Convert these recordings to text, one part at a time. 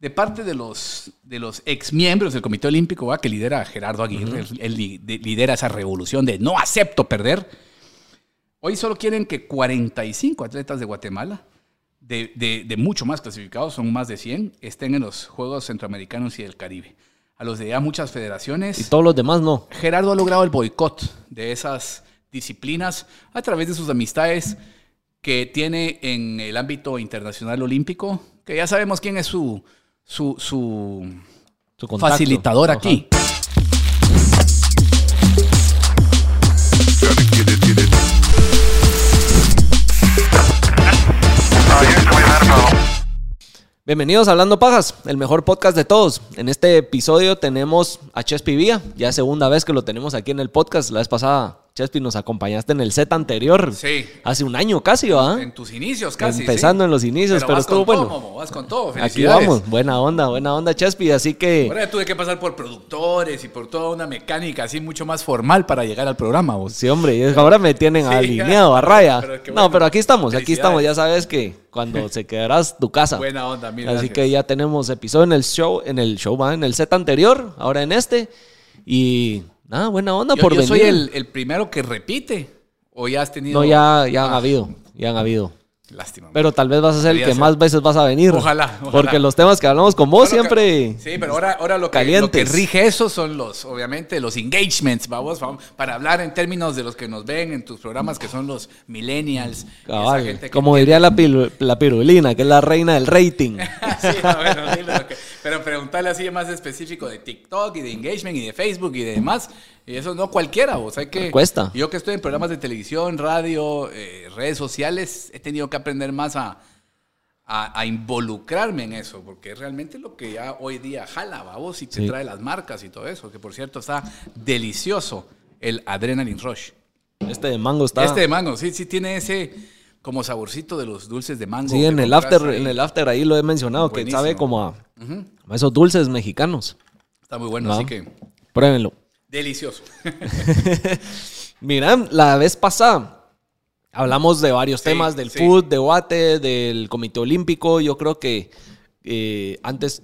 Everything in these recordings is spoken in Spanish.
de parte de los, de los ex miembros del Comité Olímpico, ¿va? que lidera Gerardo Aguirre, él, lidera esa revolución de no acepto perder. Hoy solo quieren que 45 atletas de Guatemala, de, de, mucho más clasificados, son más de 100, estén en los Juegos Centroamericanos y del Caribe. A los de ya muchas federaciones. Y todos los demás no. Gerardo ha logrado el boicot de esas disciplinas a través de sus amistades que tiene en el ámbito internacional olímpico, que ya sabemos quién es su, su, su, facilitador aquí. Bienvenidos a Hablando Pajas, el mejor podcast de todos. En este episodio tenemos a Chespi Vía, ya segunda vez que lo tenemos aquí en el podcast. La vez pasada Chespi, nos acompañaste en el set anterior. Sí. Hace un año casi, ¿va? En tus inicios casi. Empezando en los inicios, pero, estuvo bueno. vas con todo, Aquí vamos, buena onda, buena onda, Chespi. Así que. Ahora tuve que pasar por productores y por toda una mecánica así mucho más formal para llegar al programa, vos. Sí, hombre, y ahora me tienen alineado a raya. no, pero aquí estamos, aquí estamos. Ya sabes que cuando se quedarás tu casa. Buena onda, mira. Así que ya tenemos episodio en el show, en el show, ¿va? En el set anterior, ahora en este. Y Ah, buena onda por yo soy el, primero que repite. ¿O ya has tenido.? No, ya, ya han ah. habido. Ya han habido. Lástima. Pero tal vez vas a ser el que más veces vas a venir. Ojalá, Porque los temas que hablamos con vos siempre. sí, pero ahora, ahora lo, que, lo, que, rige eso son los, obviamente, los engagements, vamos, para hablar en términos de los que nos ven en tus programas, que son los millennials. como diría la, la, pirulina, que es la reina del rating. sí, bueno, pero preguntarle así más específico de TikTok y de engagement y de Facebook y de demás. Y eso no cualquiera, vos. Hay que. Cuesta. Yo que estoy en programas de televisión, radio, eh, redes sociales, he tenido que aprender más a, a, involucrarme en eso, porque es realmente lo que ya hoy día jala, vos, y te trae las marcas y todo eso. Que por cierto está delicioso el Adrenaline Rush. Este de mango está. Este de mango, sí, sí tiene ese como saborcito de los dulces de mango. Sí, en el after, ahí. en el after ahí lo he mencionado, que sabe como a, esos dulces mexicanos. Está muy bueno, así que. Pruébenlo. Delicioso. Mira, la vez pasada hablamos de varios temas, del food, de Guate, del Comité Olímpico. Yo creo que eh, antes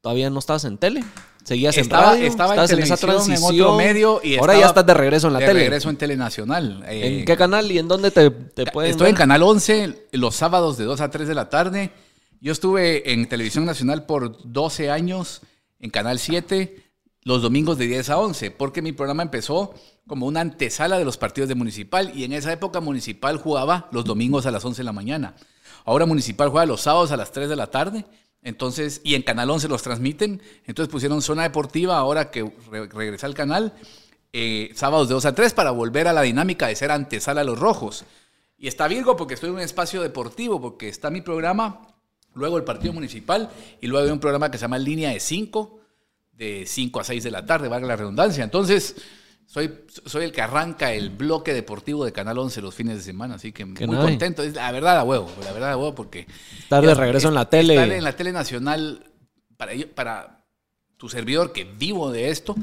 todavía no estabas en tele. Seguías en radio, estaba en, esa transición, en otro medio y ahora ya estás de regreso en la tele. De regreso en Telenacional. ¿En qué canal y en dónde te, te pueden Estoy en Canal 11 los sábados de 2 a 3 de la tarde. Yo estuve en Televisión Nacional por 12 años, en Canal 7, los domingos de 10 a 11, porque mi programa empezó como una antesala de los partidos de Municipal y en esa época Municipal jugaba los domingos a las 11 de la mañana. Ahora Municipal juega los sábados a las 3 de la tarde entonces, y en Canal 11 los transmiten. Entonces pusieron zona deportiva ahora que regresa al canal, eh, sábados de 2 a 3 para volver a la dinámica de ser antesala a los rojos. Y está Virgo porque estoy en un espacio deportivo, porque está mi programa, luego el partido municipal y luego hay un programa que se llama Línea de 5, de 5 a 6 de la tarde, valga la redundancia. Entonces, soy, soy el que arranca el bloque deportivo de Canal 11 los fines de semana, así que muy contento. Es la verdad a huevo, la verdad a huevo, porque... Estar de regreso en la tele. Estar en la tele nacional, para, para tu servidor que vivo de esto,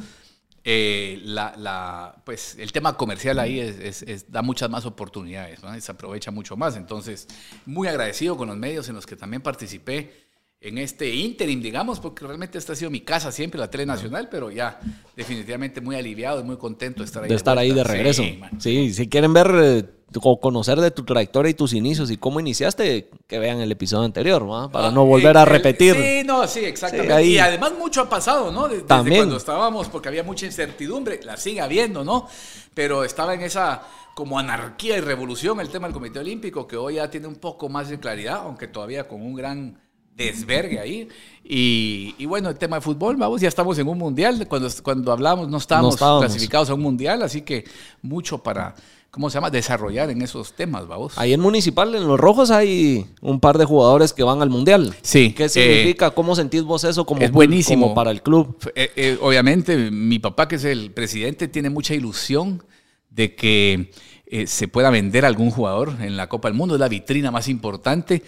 eh, la, la, pues el tema comercial ahí es, da muchas más oportunidades, se aprovecha mucho más. Entonces, muy agradecido con los medios en los que también participé en este interim, digamos, porque realmente esta ha sido mi casa siempre, la Tele Nacional, pero ya definitivamente muy aliviado y muy contento de estar ahí. De, estar ahí de regreso. Sí, si quieren ver eh, o conocer de tu trayectoria y tus inicios y cómo iniciaste, que vean el episodio anterior, ¿no? Para no volver a repetir. Sí, no, sí, exactamente. Y además mucho ha pasado, ¿no? Desde, También. cuando estábamos, porque había mucha incertidumbre, la sigue habiendo, ¿no? Pero estaba en esa como anarquía y revolución el tema del Comité Olímpico, que hoy ya tiene un poco más de claridad, aunque todavía con un gran desvergue ahí. Y, bueno, el tema de fútbol, vamos, ya estamos en un mundial. Cuando, cuando hablamos no estábamos, clasificados a un mundial, así que mucho para, ¿cómo se llama?, desarrollar en esos temas, vamos. Ahí en Municipal, en Los Rojos, hay un par de jugadores que van al mundial. Sí. ¿Qué significa? ¿Cómo sentís vos eso como, es buenísimo. para el club? Eh, eh, obviamente, mi papá, que es el presidente, tiene mucha ilusión de que eh, se pueda vender algún jugador en la Copa del Mundo. Es la vitrina más importante.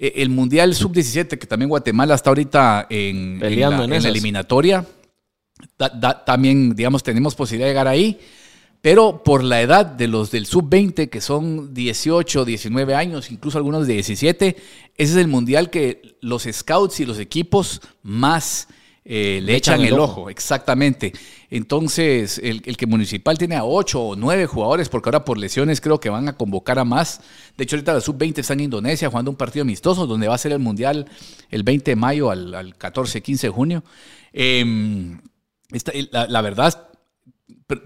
Eh, el Mundial Sub-17, que también Guatemala está ahorita en, la, eliminatoria. también, digamos, tenemos posibilidad de llegar ahí. pero por la edad de los del sub-20, que son 18, 19 años, incluso algunos de 17, ese es el mundial que los scouts y los equipos más eh, le, echan, el ojo. exactamente. Entonces, el, que Municipal tiene a 8 o 9 jugadores, porque ahora por lesiones creo que van a convocar a más. De hecho, ahorita la sub-20 está en Indonesia jugando un partido amistoso, donde va a ser el mundial el 20 de mayo al, 14, 15 de junio. Em, la verdad,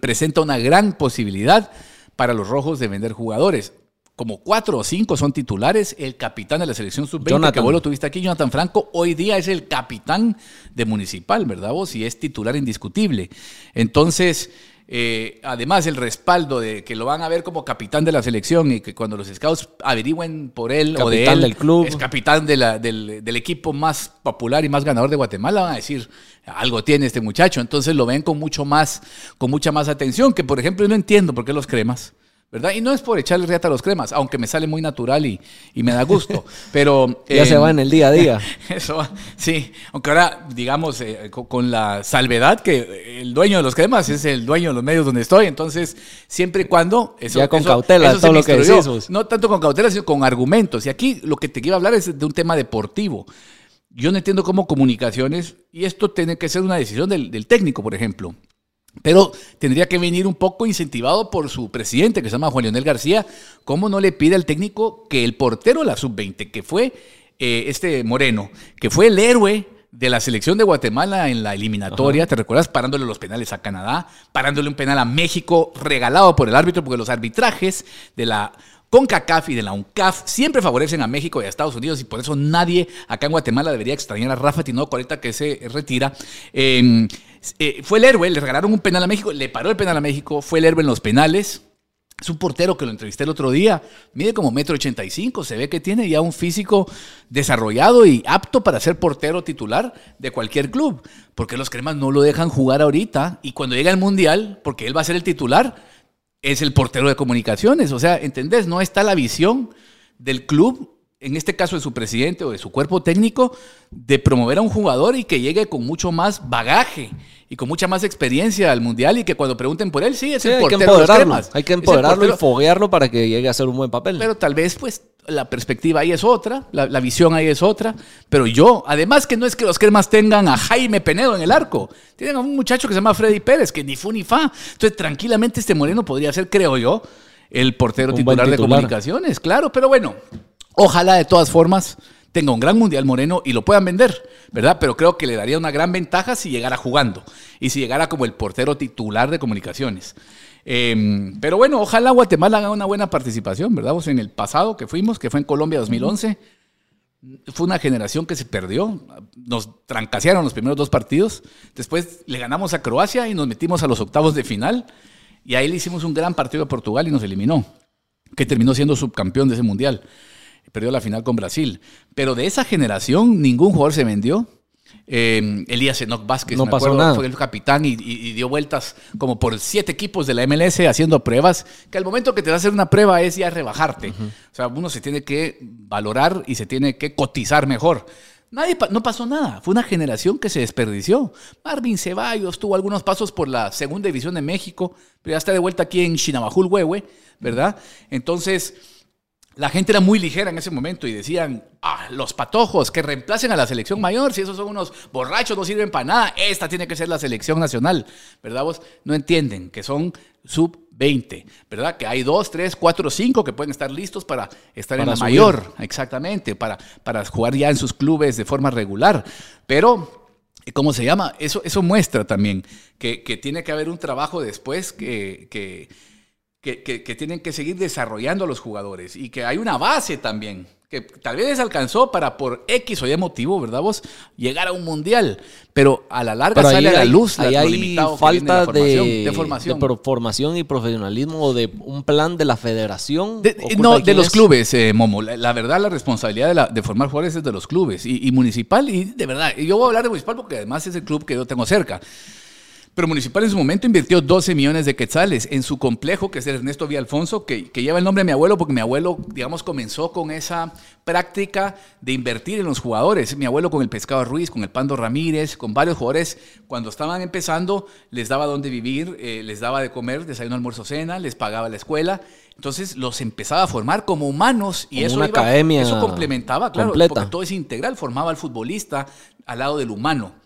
presenta una gran posibilidad para los rojos de vender jugadores. Como cuatro o cinco son titulares, el capitán de la selección sub-20, que vos lo tuviste aquí, Jonathan Franco, hoy día es el capitán de Municipal, ¿verdad vos? Y es titular indiscutible. Entonces, eh, además, el respaldo de que lo van a ver como capitán de la selección y que cuando los scouts averigüen por él o de él, del club. es capitán de del, del, equipo más popular y más ganador de Guatemala, van a decir, algo tiene este muchacho. Entonces lo ven con mucho más, con mucha más atención, que por ejemplo yo no entiendo por qué los cremas ¿verdad? Y no es por echarle riata a los cremas, aunque me sale muy natural y, me da gusto, pero... ya se va en el día a día. Eso, sí, aunque ahora, digamos, eh, con, la salvedad que el dueño de los cremas es el dueño de los medios donde estoy, entonces, siempre y cuando... Eso, ya con cautela, todo lo que decís. No tanto con cautela, sino con argumentos. Y aquí lo que te quiero hablar es de un tema deportivo. Yo no entiendo cómo comunicaciones, y esto tiene que ser una decisión del, del técnico, por ejemplo. Pero tendría que venir un poco incentivado por su presidente, que se llama Juan Leonel García. ¿Cómo no le pide al técnico que el portero de la sub-20, que fue eh, este Moreno, que fue el héroe de la selección de Guatemala en la eliminatoria, ¿te recuerdas? Parándole los penales a Canadá, parándole un penal a México, regalado por el árbitro, porque los arbitrajes de la CONCACAF y de la UNCAF siempre favorecen a México y a Estados Unidos y por eso nadie acá en Guatemala debería extrañar a Rafa Tinoco ahorita que se retira. Eh, eh, fue el héroe, le regalaron un penal a México, le paró el penal a México, fue el héroe en los penales. Es un portero que lo entrevisté el otro día, mide como metro ochenta y cinco, se ve que tiene ya un físico desarrollado y apto para ser portero titular de cualquier club. Porque los cremas no lo dejan jugar ahorita y cuando llega al mundial, porque él va a ser el titular, es el portero de comunicaciones. O sea, ¿entendés? No está la visión del club en este caso de su presidente o de su cuerpo técnico, de promover a un jugador y que llegue con mucho más bagaje y con mucha más experiencia al mundial y que cuando pregunten por él, sí, es el portero hay que empoderarlo, hay que empoderarlo y foguearlo para que llegue a hacer un buen papel. Pero tal vez, pues, la perspectiva ahí es otra, la, visión ahí es otra. Pero yo, además que no es que los cremas tengan a Jaime Penedo en el arco, tienen a un muchacho que se llama Freddy Pérez, que ni fu ni fa. Entonces, tranquilamente este Moreno podría ser, creo yo, el portero titular de comunicaciones, claro, pero bueno, Ojalá de todas formas tenga un gran mundial Moreno y lo puedan vender, ¿verdad? Pero creo que le daría una gran ventaja si llegara jugando y si llegara como el portero titular de comunicaciones. Em, pero bueno, ojalá Guatemala haga una buena participación, ¿verdad? en el pasado que fuimos, que fue en Colombia 2011, fue una generación que se perdió. Nos trancasearon los primeros dos partidos. Después le ganamos a Croacia y nos metimos a los octavos de final. Y ahí le hicimos un gran partido a Portugal y nos eliminó, que terminó siendo subcampeón de ese mundial perdió la final con Brasil. Pero de esa generación ningún jugador se vendió. Eh, Elías Enoch Vázquez, no pasó nada. fue el capitán y, dio vueltas como por siete equipos de la MLS haciendo pruebas, que al momento que te vas a hacer una prueba es ya rebajarte. O sea, uno se tiene que valorar y se tiene que cotizar mejor. Nadie, no pasó nada, fue una generación que se desperdició. Marvin Ceballos tuvo algunos pasos por la segunda división de México, pero ya está de vuelta aquí en Chinabajul, Huehue, ¿verdad? Entonces, la gente era muy ligera en ese momento y decían, ah, los patojos que reemplacen a la selección mayor, si esos son unos borrachos, no sirven para nada, esta tiene que ser la selección nacional, ¿verdad? Vos no entienden que son sub 20, ¿verdad? Que hay dos, tres, cuatro, cinco que pueden estar listos para estar en la mayor, exactamente, para, para jugar ya en sus clubes de forma regular. Pero ¿cómo se llama? Eso, eso muestra también que, que tiene que haber un trabajo después que, que, que, tienen que seguir desarrollando a los jugadores y que hay una base también que tal vez les alcanzó para por X o Y motivo, ¿verdad vos? Llegar a un mundial, pero a la larga sale a la luz ahí hay falta de, formación, de, formación. y profesionalismo o de un plan de la federación. no, de los clubes, eh, Momo. La, verdad, la responsabilidad de, formar jugadores es de los clubes y, y municipal y de verdad. Y yo voy a hablar de municipal porque además es el club que yo tengo cerca. Pero Municipal en su momento invirtió 12 millones de quetzales en su complejo, que es el Ernesto Alfonso, que, que lleva el nombre de mi abuelo, porque mi abuelo, digamos, comenzó con esa práctica de invertir en los jugadores. Mi abuelo con el Pescado Ruiz, con el Pando Ramírez, con varios jugadores, cuando estaban empezando, les daba dónde vivir, eh, les daba de comer, desayuno, almuerzo, cena, les pagaba la escuela. Entonces los empezaba a formar como humanos y eso, una academia eso complementaba, claro, porque todo es integral, formaba al futbolista al lado del humano.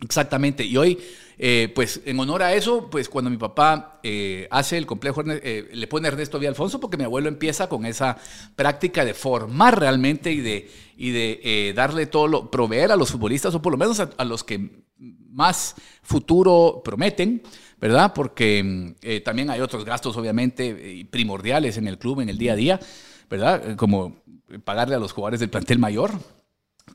Exactamente. Y hoy eh, pues en honor a eso, pues cuando mi papá eh, hace el complejo, eh, le pone Ernesto Alfonso porque mi abuelo empieza con esa práctica de formar realmente y de, y de darle todo lo, proveer a los futbolistas, o por lo menos a, los que más futuro prometen, ¿verdad? Porque también hay otros gastos, obviamente, primordiales en el club, en el día a día, ¿verdad? Como pagarle a los jugadores del plantel mayor,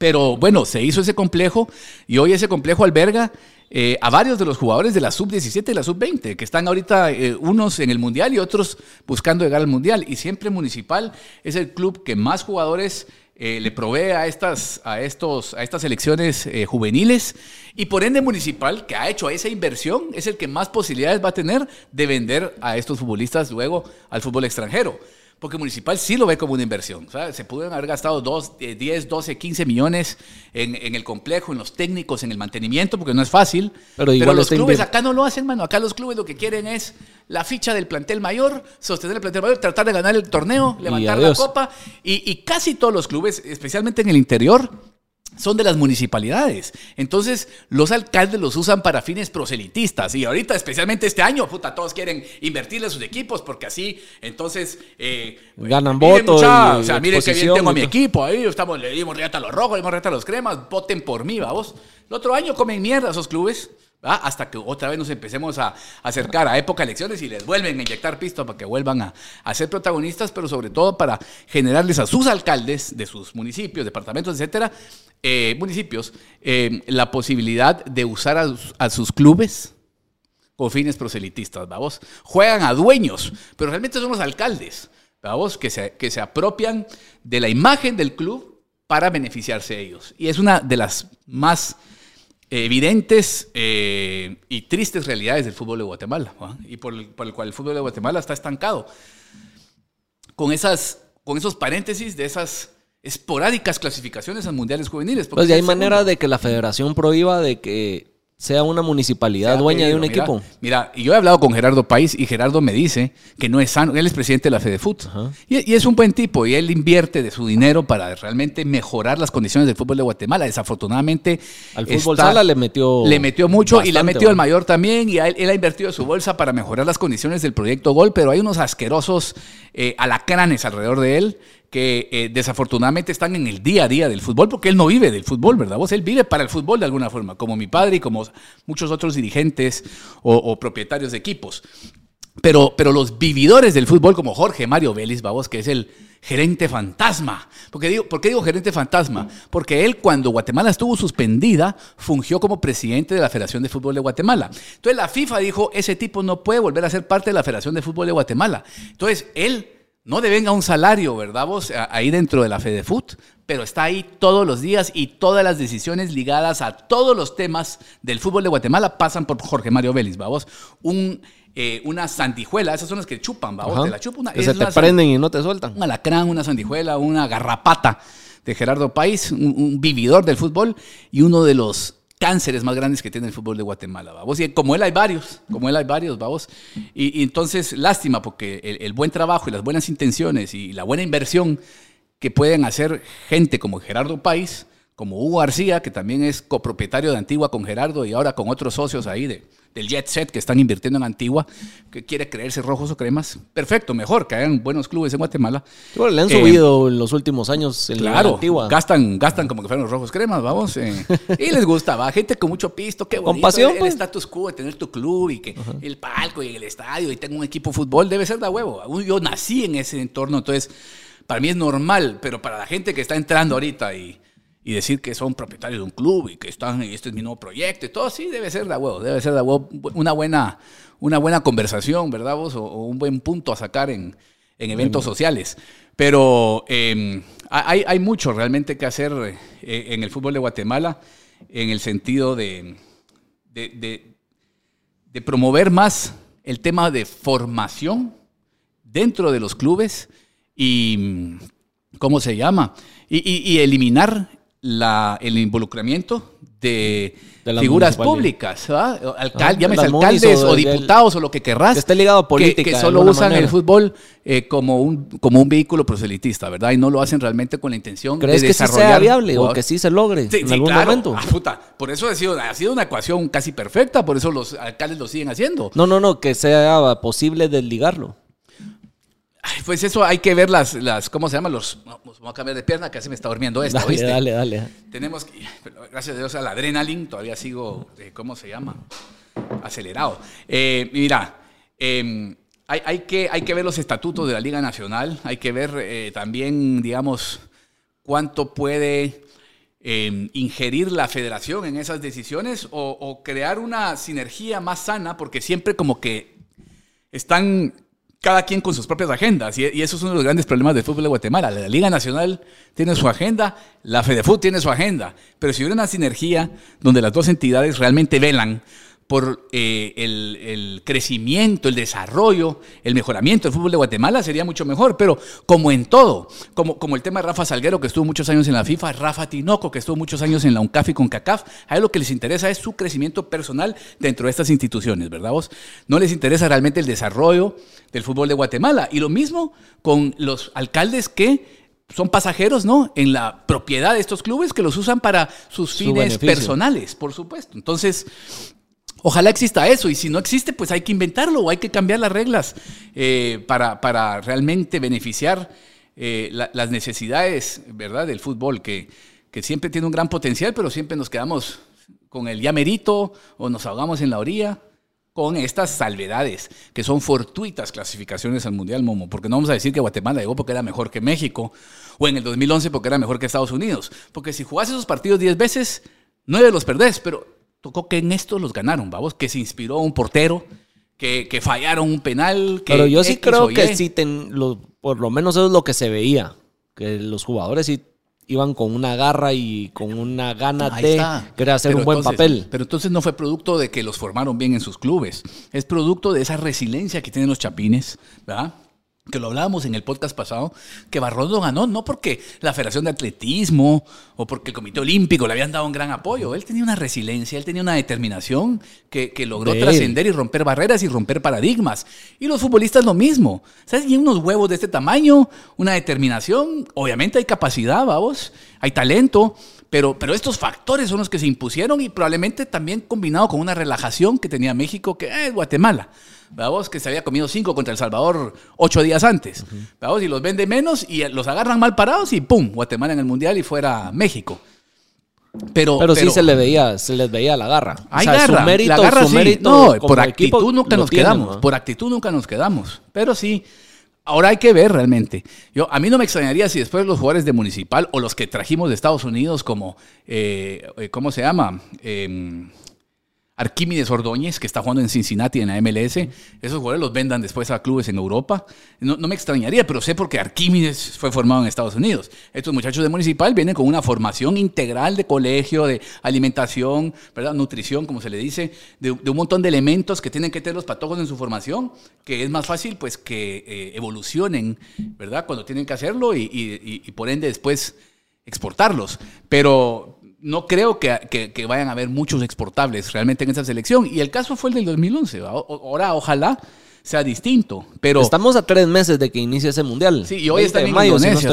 pero bueno, se hizo ese complejo y hoy ese complejo alberga eh, a varios de los jugadores de la sub-17 y la sub-20, que están ahorita eh, unos en el Mundial y otros buscando llegar al Mundial. Y siempre Municipal es el club que más jugadores eh, le provee a estas, a estos, a estas selecciones juveniles. Y por ende Municipal, que ha hecho esa inversión, es el que más posibilidades va a tener de vender a estos futbolistas luego al fútbol extranjero porque Municipal sí lo ve como una inversión. Se pudieron haber gastado 2, 10, 12, 15 millones en, el complejo, en los técnicos, en el mantenimiento, porque no es fácil. Pero, los clubes acá no lo hacen, mano. Acá los clubes lo que quieren es la ficha del plantel mayor, sostener el plantel mayor, tratar de ganar el torneo, levantar la copa. y casi todos los clubes, especialmente en el interior, son de las municipalidades. Entonces, los alcaldes los usan para fines proselitistas. Y ahorita, especialmente este año, puta, todos quieren invertirle a sus equipos porque así, entonces... Eh, Ganan votos. O sea, miren que bien tengo a mi equipo ahí. Estamos, le dimos reata a los rojos, le dimos reata a los cremas. Voten por mí, vamos. El otro año comen mierda esos clubes hasta que otra vez nos empecemos a acercar a época de elecciones y les vuelven a inyectar pisto para que vuelvan a, ser protagonistas, pero sobre todo para generarles a sus alcaldes de sus municipios, departamentos, etcétera, eh, municipios, eh, la posibilidad de usar a, sus clubes con fines proselitistas, vamos. Juegan a dueños, pero realmente son los alcaldes, vamos, que se, que se apropian de la imagen del club para beneficiarse ellos. Y es una de las más evidentes eh, y tristes realidades del fútbol de Guatemala y por el, cual el fútbol de Guatemala está estancado. Con, esas, con esos paréntesis de esas esporádicas clasificaciones a mundiales juveniles. Pues hay manera de que la federación prohíba de que sea una municipalidad dueña de un equipo. Mira, yo he hablado con Gerardo País y Gerardo me dice que no es sano. Él es presidente de la FedeFut y, y, es un buen tipo y él invierte de su dinero para realmente mejorar las condiciones del fútbol de Guatemala. Desafortunadamente. Al fútbol sala le metió. Le metió mucho y le ha metido al mayor también. Y él, ha invertido su bolsa para mejorar las condiciones del proyecto Gol, pero hay unos asquerosos eh, alacranes alrededor de él que eh, desafortunadamente están en el día a día del fútbol, porque él no vive del fútbol, ¿verdad? Vos, él vive para el fútbol de alguna forma, como mi padre y como muchos otros dirigentes o, propietarios de equipos. Pero, pero los vividores del fútbol, como Jorge Mario Vélez, vamos, que es el gerente fantasma. Digo, ¿Por qué digo gerente fantasma? Porque él, cuando Guatemala estuvo suspendida, fungió como presidente de la Federación de Fútbol de Guatemala. Entonces la FIFA dijo, ese tipo no puede volver a ser parte de la Federación de Fútbol de Guatemala. Entonces él no devenga un salario, ¿verdad vos? Ahí dentro de la FedeFut, pero está ahí todos los días y todas las decisiones ligadas a todos los temas del fútbol de Guatemala pasan por Jorge Mario Vélez, ¿vamos? Un, eh, una sandijuela, esas son las que chupan, ¿vamos? Te la chupan una, que se te prenden y no te sueltan. Un alacrán, una sandijuela, una garrapata de Gerardo País, un vividor del fútbol y uno de los cánceres más grandes que tiene el fútbol de Guatemala, vamos. Y como él hay varios, como él hay varios, vamos. Y, entonces, lástima, porque el, buen trabajo y las buenas intenciones y la buena inversión que pueden hacer gente como Gerardo País, como Hugo García, que también es copropietario de Antigua con Gerardo y ahora con otros socios ahí de, del Jet Set que están invirtiendo en Antigua, que quiere creerse rojos o cremas. Perfecto, mejor que hayan buenos clubes en Guatemala. le han subido en los últimos años en claro, Antigua. Gastan, gastan como que fueran los rojos cremas, vamos. Eh. y les gusta, va. Gente con mucho pisto, qué bonito. Con pasión, el, pues. status quo de tener tu club y que el palco y el estadio y tengo un equipo de fútbol, debe ser de huevo. Yo nací en ese entorno, entonces para mí es normal, pero para la gente que está entrando ahorita y y decir que son propietarios de un club y que están y este es mi nuevo proyecto y todo sí debe ser de huevo, debe ser de huevo una buena, una buena conversación, ¿verdad vos? O, un buen punto a sacar en, en eventos sociales. Pero em, hay, hay, mucho realmente que hacer eh, en el fútbol de Guatemala en el sentido de, de, de promover más el tema de formación dentro de los clubes y, ¿cómo se llama? Y, eliminar la, el involucramiento de, figuras públicas, Alcal, llámese alcaldes o, diputados o lo que querrás. Que esté ligado a política. Que, solo usan el fútbol eh, como, un, como un vehículo proselitista, ¿verdad? Y no lo hacen realmente con la intención de desarrollar. ¿Crees que sea viable o que sí se logre en algún momento? Ah, por eso ha sido, ha sido una ecuación casi perfecta, por eso los alcaldes lo siguen haciendo. No, no, no, que sea posible desligarlo pues eso hay que ver las, las ¿cómo se llama? Los, vamos a cambiar de pierna, que así me está durmiendo esto, dale, Dale, dale. Tenemos que, gracias a Dios al adrenalin, todavía sigo, eh, ¿cómo se llama? Acelerado. Eh, mira, em, hay, hay, que, hay que ver los estatutos de la Liga Nacional, hay que ver eh, también, digamos, cuánto puede em, ingerir la federación en esas decisiones o, o crear una sinergia más sana, porque siempre como que están cada quien con sus propias agendas. Y, eso es uno de los grandes problemas del fútbol de Guatemala. La Liga Nacional tiene su agenda, la FEDEFUT tiene su agenda. Pero si hubiera una sinergia donde las dos entidades realmente velan por eh, el, crecimiento, el desarrollo, el mejoramiento del fútbol de Guatemala sería mucho mejor. Pero como en todo, como, como el tema de Rafa Salguero, que estuvo muchos años en la FIFA, Rafa Tinoco, que estuvo muchos años en la UNCAF y con CACAF, a ellos lo que les interesa es su crecimiento personal dentro de estas instituciones, ¿verdad vos? No les interesa realmente el desarrollo del fútbol de Guatemala. Y lo mismo con los alcaldes que son pasajeros, ¿no? En la propiedad de estos clubes que los usan para sus fines personales, por supuesto. Entonces, Ojalá exista eso y si no existe, pues hay que inventarlo o hay que cambiar las reglas eh, para, para, realmente beneficiar eh, las necesidades ¿verdad? del fútbol, que, que, siempre tiene un gran potencial, pero siempre nos quedamos con el ya merito o nos ahogamos en la orilla con estas salvedades, que son fortuitas clasificaciones al Mundial Momo, porque no vamos a decir que Guatemala llegó porque era mejor que México, o en el 2011 porque era mejor que Estados Unidos, porque si jugás esos partidos 10 veces, 9 los perdés, pero tocó que en esto los ganaron, vamos, que se inspiró un portero, que, que fallaron un penal. Que Pero yo sí creo que sí, por lo menos eso es lo que se veía, que los jugadores sí iban con una garra y con una gana de querer hacer un buen papel. Pero entonces no fue producto de que los formaron bien en sus clubes, es producto de esa resiliencia que tienen los chapines, ¿verdad? Que lo hablábamos en el podcast pasado, que Barroso ganó no porque la Federación de Atletismo o porque el Comité Olímpico le habían dado un gran apoyo. Él tenía una resiliencia, él tenía una determinación que, logró trascender y romper barreras y romper paradigmas. Y los futbolistas lo mismo. ¿Sabes? Y unos huevos de este tamaño, una determinación, obviamente hay capacidad, vamos, hay talento, pero, pero estos factores son los que se impusieron y probablemente también combinado con una relajación que tenía México, que es Guatemala. Vamos, que se había comido cinco contra El Salvador ocho días antes. Vamos, y los vende menos y los agarran mal parados y ¡pum! Guatemala en el Mundial y fuera México. Pero, pero, sí se, le veía, se les veía la garra. Hay garra, la garra sí. no, por actitud nunca nos quedamos. Por actitud nunca nos quedamos. Pero sí, ahora hay que ver realmente. Yo, a mí no me extrañaría si después los jugadores de Municipal o los que trajimos de Estados Unidos como, eh, eh, ¿cómo se llama? Eh, Arquímedes Ordóñez, que está jugando en Cincinnati en la MLS, esos jugadores los vendan después a clubes en Europa. No, me extrañaría, pero sé porque Arquímedes fue formado en Estados Unidos. Estos muchachos de Municipal vienen con una formación integral de colegio, de alimentación, ¿verdad? nutrición, como se le dice, de, un montón de elementos que tienen que tener los patojos en su formación, que es más fácil pues que eh, evolucionen, ¿verdad? Cuando tienen que hacerlo y, y por ende después exportarlos. Pero, no creo que, vayan a haber muchos exportables realmente en esa selección. Y el caso fue el del 2011. Ahora, ojalá sea distinto. Pero estamos a tres meses de que inicie ese mundial. Sí, y hoy están en Indonesia.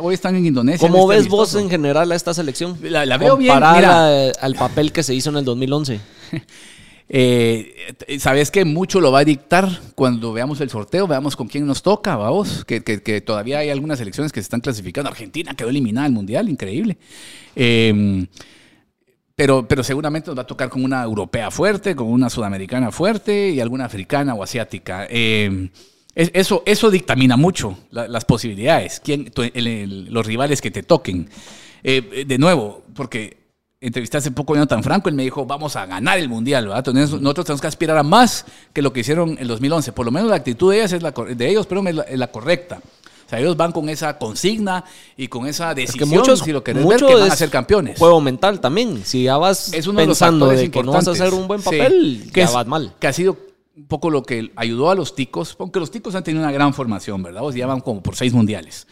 hoy están en Indonesia. ¿Cómo ves vos en general a esta selección? La, veo bien. Mira. al papel que se hizo en el 2011. Eh, Sabes que mucho lo va a dictar cuando veamos el sorteo, veamos con quién nos toca, vamos, que, todavía hay algunas elecciones que se están clasificando. Argentina quedó eliminada del Mundial, increíble. Em, pero, pero seguramente nos va a tocar con una europea fuerte, con una sudamericana fuerte y alguna africana o asiática. Em, eso, eso dictamina mucho las posibilidades, quién, los rivales que te toquen. Eh, de nuevo, porque entrevisté hace poco a Jonathan Franco, él me dijo, vamos a ganar el Mundial, ¿verdad? Entonces, nosotros tenemos que aspirar a más que lo que hicieron en el 2011. Por lo menos la actitud de, ellas es la, de ellos pero es la, correcta. O sea, ellos van con esa consigna y con esa decisión, muchos, si lo querés ver, que van a ser campeones. Juego mental también. Si ya vas pensando de, que no vas a hacer un buen papel, que ya vas mal. Que ha sido un poco lo que ayudó a los ticos, porque los ticos han tenido una gran formación, ¿verdad? Vos ya van como por seis mundiales.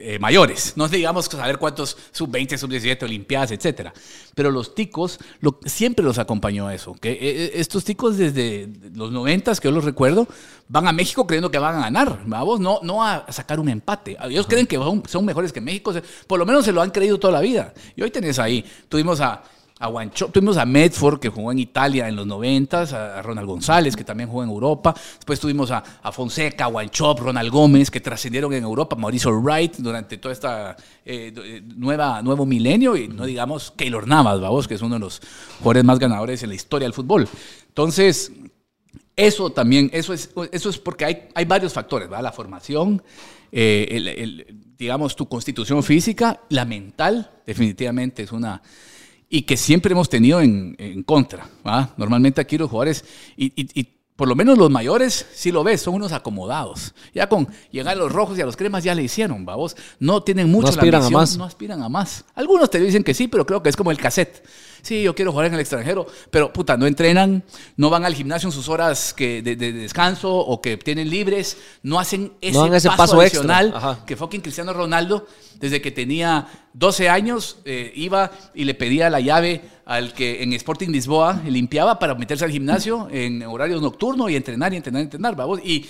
Eh, mayores. No digamos saber cuántos sub-20, sub-17, olimpiadas, etcétera. Pero los ticos lo, siempre los acompañó a eso. Que eh, eh, estos ticos desde los 90 que yo los recuerdo, van a México creyendo que van a ganar. Vamos, no, no a sacar un empate. Ellos creen que son, son mejores que México. Por lo menos se lo han creído toda la vida. Y hoy tenés ahí, tuvimos a a Guancho, tuvimos a Medford, que jugó en Italia en los 90, a Ronald González, que también jugó en Europa. Después tuvimos a, a Fonseca, a Guanchop, Ronald Gómez, que trascendieron en Europa, Mauricio Wright, durante toda esta eh, eh, nueva, nuevo milenio, y no digamos Keylor Navas, vamos, que es uno de los jugadores más ganadores en la historia del fútbol. Entonces, eso también, eso es, eso es porque hay, hay varios factores, ¿verdad? La formación, eh, digamos, tu constitución física, la mental, definitivamente es una y que siempre hemos tenido en, en contra. Normalmente aquí los jugadores, y, y, por lo menos los mayores, si lo ves, son unos acomodados. Ya con llegar a los rojos y a los cremas ya le hicieron, vamos. No tienen mucho no aspiran a más. no aspiran a más. Algunos te dicen que sí, pero creo que es como el cassette sí, yo quiero jugar en el extranjero, pero puta, no entrenan, no van al gimnasio en sus horas que de, descanso o que tienen libres, no hacen ese, paso, adicional que fucking Cristiano Ronaldo, desde que tenía 12 años, eh, iba y le pedía la llave al que en Sporting Lisboa limpiaba para meterse al gimnasio en horarios nocturnos y entrenar y entrenar y entrenar, vamos. Y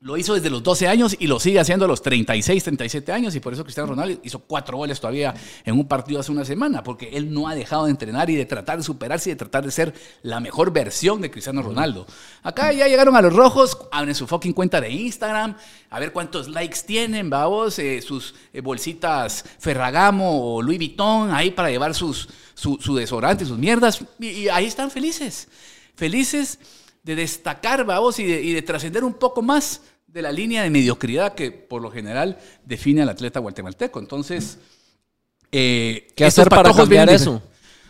lo hizo desde los 12 años y lo sigue haciendo a los 36, 37 años y por eso Cristiano Ronaldo hizo cuatro goles todavía en un partido hace una semana, porque él no ha dejado de entrenar y de tratar de superarse y de tratar de ser la mejor versión de Cristiano Ronaldo. Acá ya llegaron a los rojos, abren su fucking cuenta de Instagram, a ver cuántos likes tienen, vamos, eh, sus eh, bolsitas Ferragamo o Louis Vuitton ahí para llevar sus, su, su desodorante, sus mierdas, y, ahí están felices, felices de destacar, vamos, y de, trascender un poco más de la línea de mediocridad que por lo general define al atleta guatemalteco. Entonces, eh, ¿qué hacer para cambiar eso?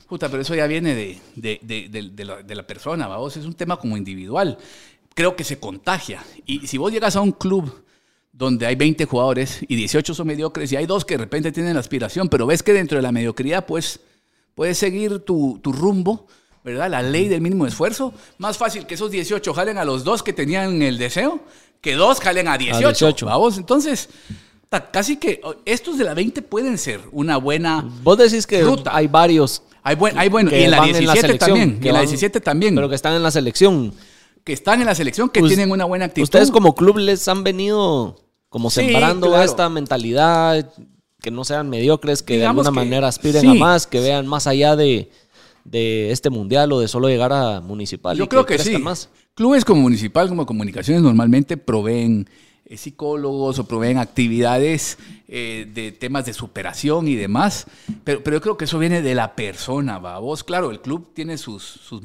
Puta, pero eso ya viene de, de, la, de, la, persona, vamos, es un tema como individual. Creo que se contagia. Y si vos llegas a un club donde hay 20 jugadores y 18 son mediocres y hay dos que de repente tienen la aspiración, pero ves que dentro de la mediocridad, pues, puedes seguir tu, tu rumbo ¿verdad? La ley del mínimo esfuerzo. Más fácil que esos 18 jalen a los dos que tenían el deseo, que dos jalen a 18. Vamos, entonces, casi que estos de la 20 pueden ser una buena. Vos decís que hay varios. Hay, buen, hay bueno, y en la 17 también. Que en la 17 también. Pero que están en la selección. Que están en la selección, que tienen una buena actitud. Ustedes como club les han venido como sembrando esta mentalidad, que no sean mediocres, que de alguna manera aspiren a más, que vean más allá de, de este mundial o de solo llegar a municipal? Yo creo que, sí. Más? Clubes como municipal, como comunicaciones, normalmente proveen eh, psicólogos o proveen actividades eh, de temas de superación y demás, pero, pero yo creo que eso viene de la persona, ¿va? Vos, claro, el club tiene sus, sus,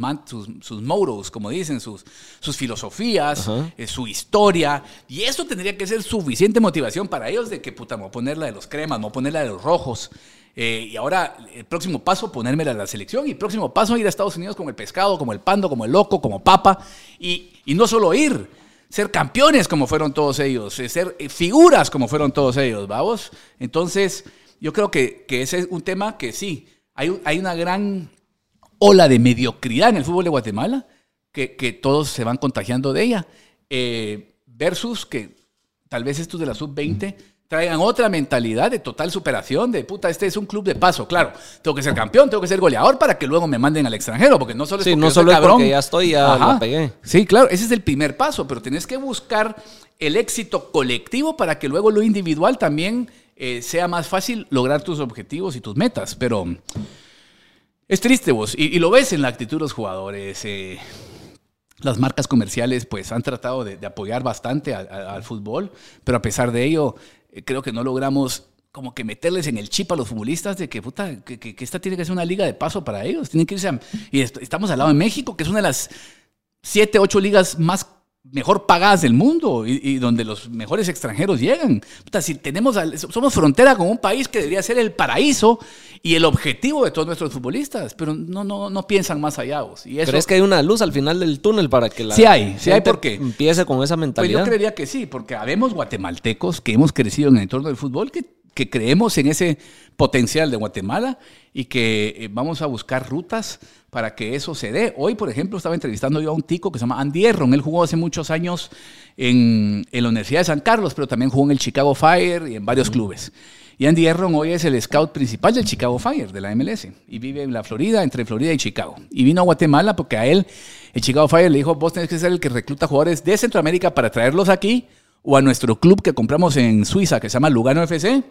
sus, moros, como dicen, sus, sus filosofías, eh, su historia, y eso tendría que ser suficiente motivación para ellos de que, puta, a poner la de los cremas, a poner la de los rojos, eh, y ahora el próximo paso, ponérmela a la selección. Y el próximo paso, ir a Estados Unidos como el pescado, como el pando, como el loco, como papa. Y, y no solo ir, ser campeones como fueron todos ellos, eh, ser eh, figuras como fueron todos ellos, ¿vamos? Entonces, yo creo que, que ese es un tema que sí, hay, hay una gran ola de mediocridad en el fútbol de Guatemala, que, que todos se van contagiando de ella, versus que tal vez estos de la sub-20 traigan otra mentalidad de total superación, de puta, este es un club de paso, claro, tengo que ser campeón, tengo que ser goleador para que luego me manden al extranjero, porque no solo es sí, porque no solo es porque ya estoy, ya pegué. Sí, claro, ese es el primer paso, pero tienes que buscar el éxito colectivo para que luego lo individual también eh, sea más fácil lograr tus objetivos y tus metas, pero es triste vos, y, lo ves en la actitud de los jugadores. Eh, las marcas comerciales pues han tratado de, apoyar bastante al fútbol, pero a pesar de ello creo que no logramos como que meterles en el chip a los futbolistas de que, puta, que, esta tiene que ser una liga de paso para ellos. Tienen que irse y estamos al lado de México, que es una de las siete, ocho ligas más mejor pagadas del mundo y, donde los mejores extranjeros llegan. si tenemos, somos frontera con un país que debería ser el paraíso y el objetivo de todos nuestros futbolistas, pero no, no, no piensan más allá. Vos. Y eso, ¿Crees que hay una luz al final del túnel para que la sí hay, sí hay porque empiece con esa mentalidad? Pues yo creería que sí, porque habemos guatemaltecos que hemos crecido en el entorno del fútbol que que creemos en ese potencial de Guatemala y que eh, vamos a buscar rutas para que eso se dé. Hoy, por ejemplo, estaba entrevistando yo a un tico que se llama Andy Erron. Él jugó hace muchos años en, la Universidad de San Carlos, pero también jugó en el Chicago Fire y en varios clubes. Y Andy Erron hoy es el scout principal del Chicago Fire, de la MLS, y vive en la Florida, entre Florida y Chicago. Y vino a Guatemala porque a él, el Chicago Fire le dijo, vos tenés que ser el que recluta jugadores de Centroamérica para traerlos aquí, o a nuestro club que compramos en Suiza, que se llama Lugano FC,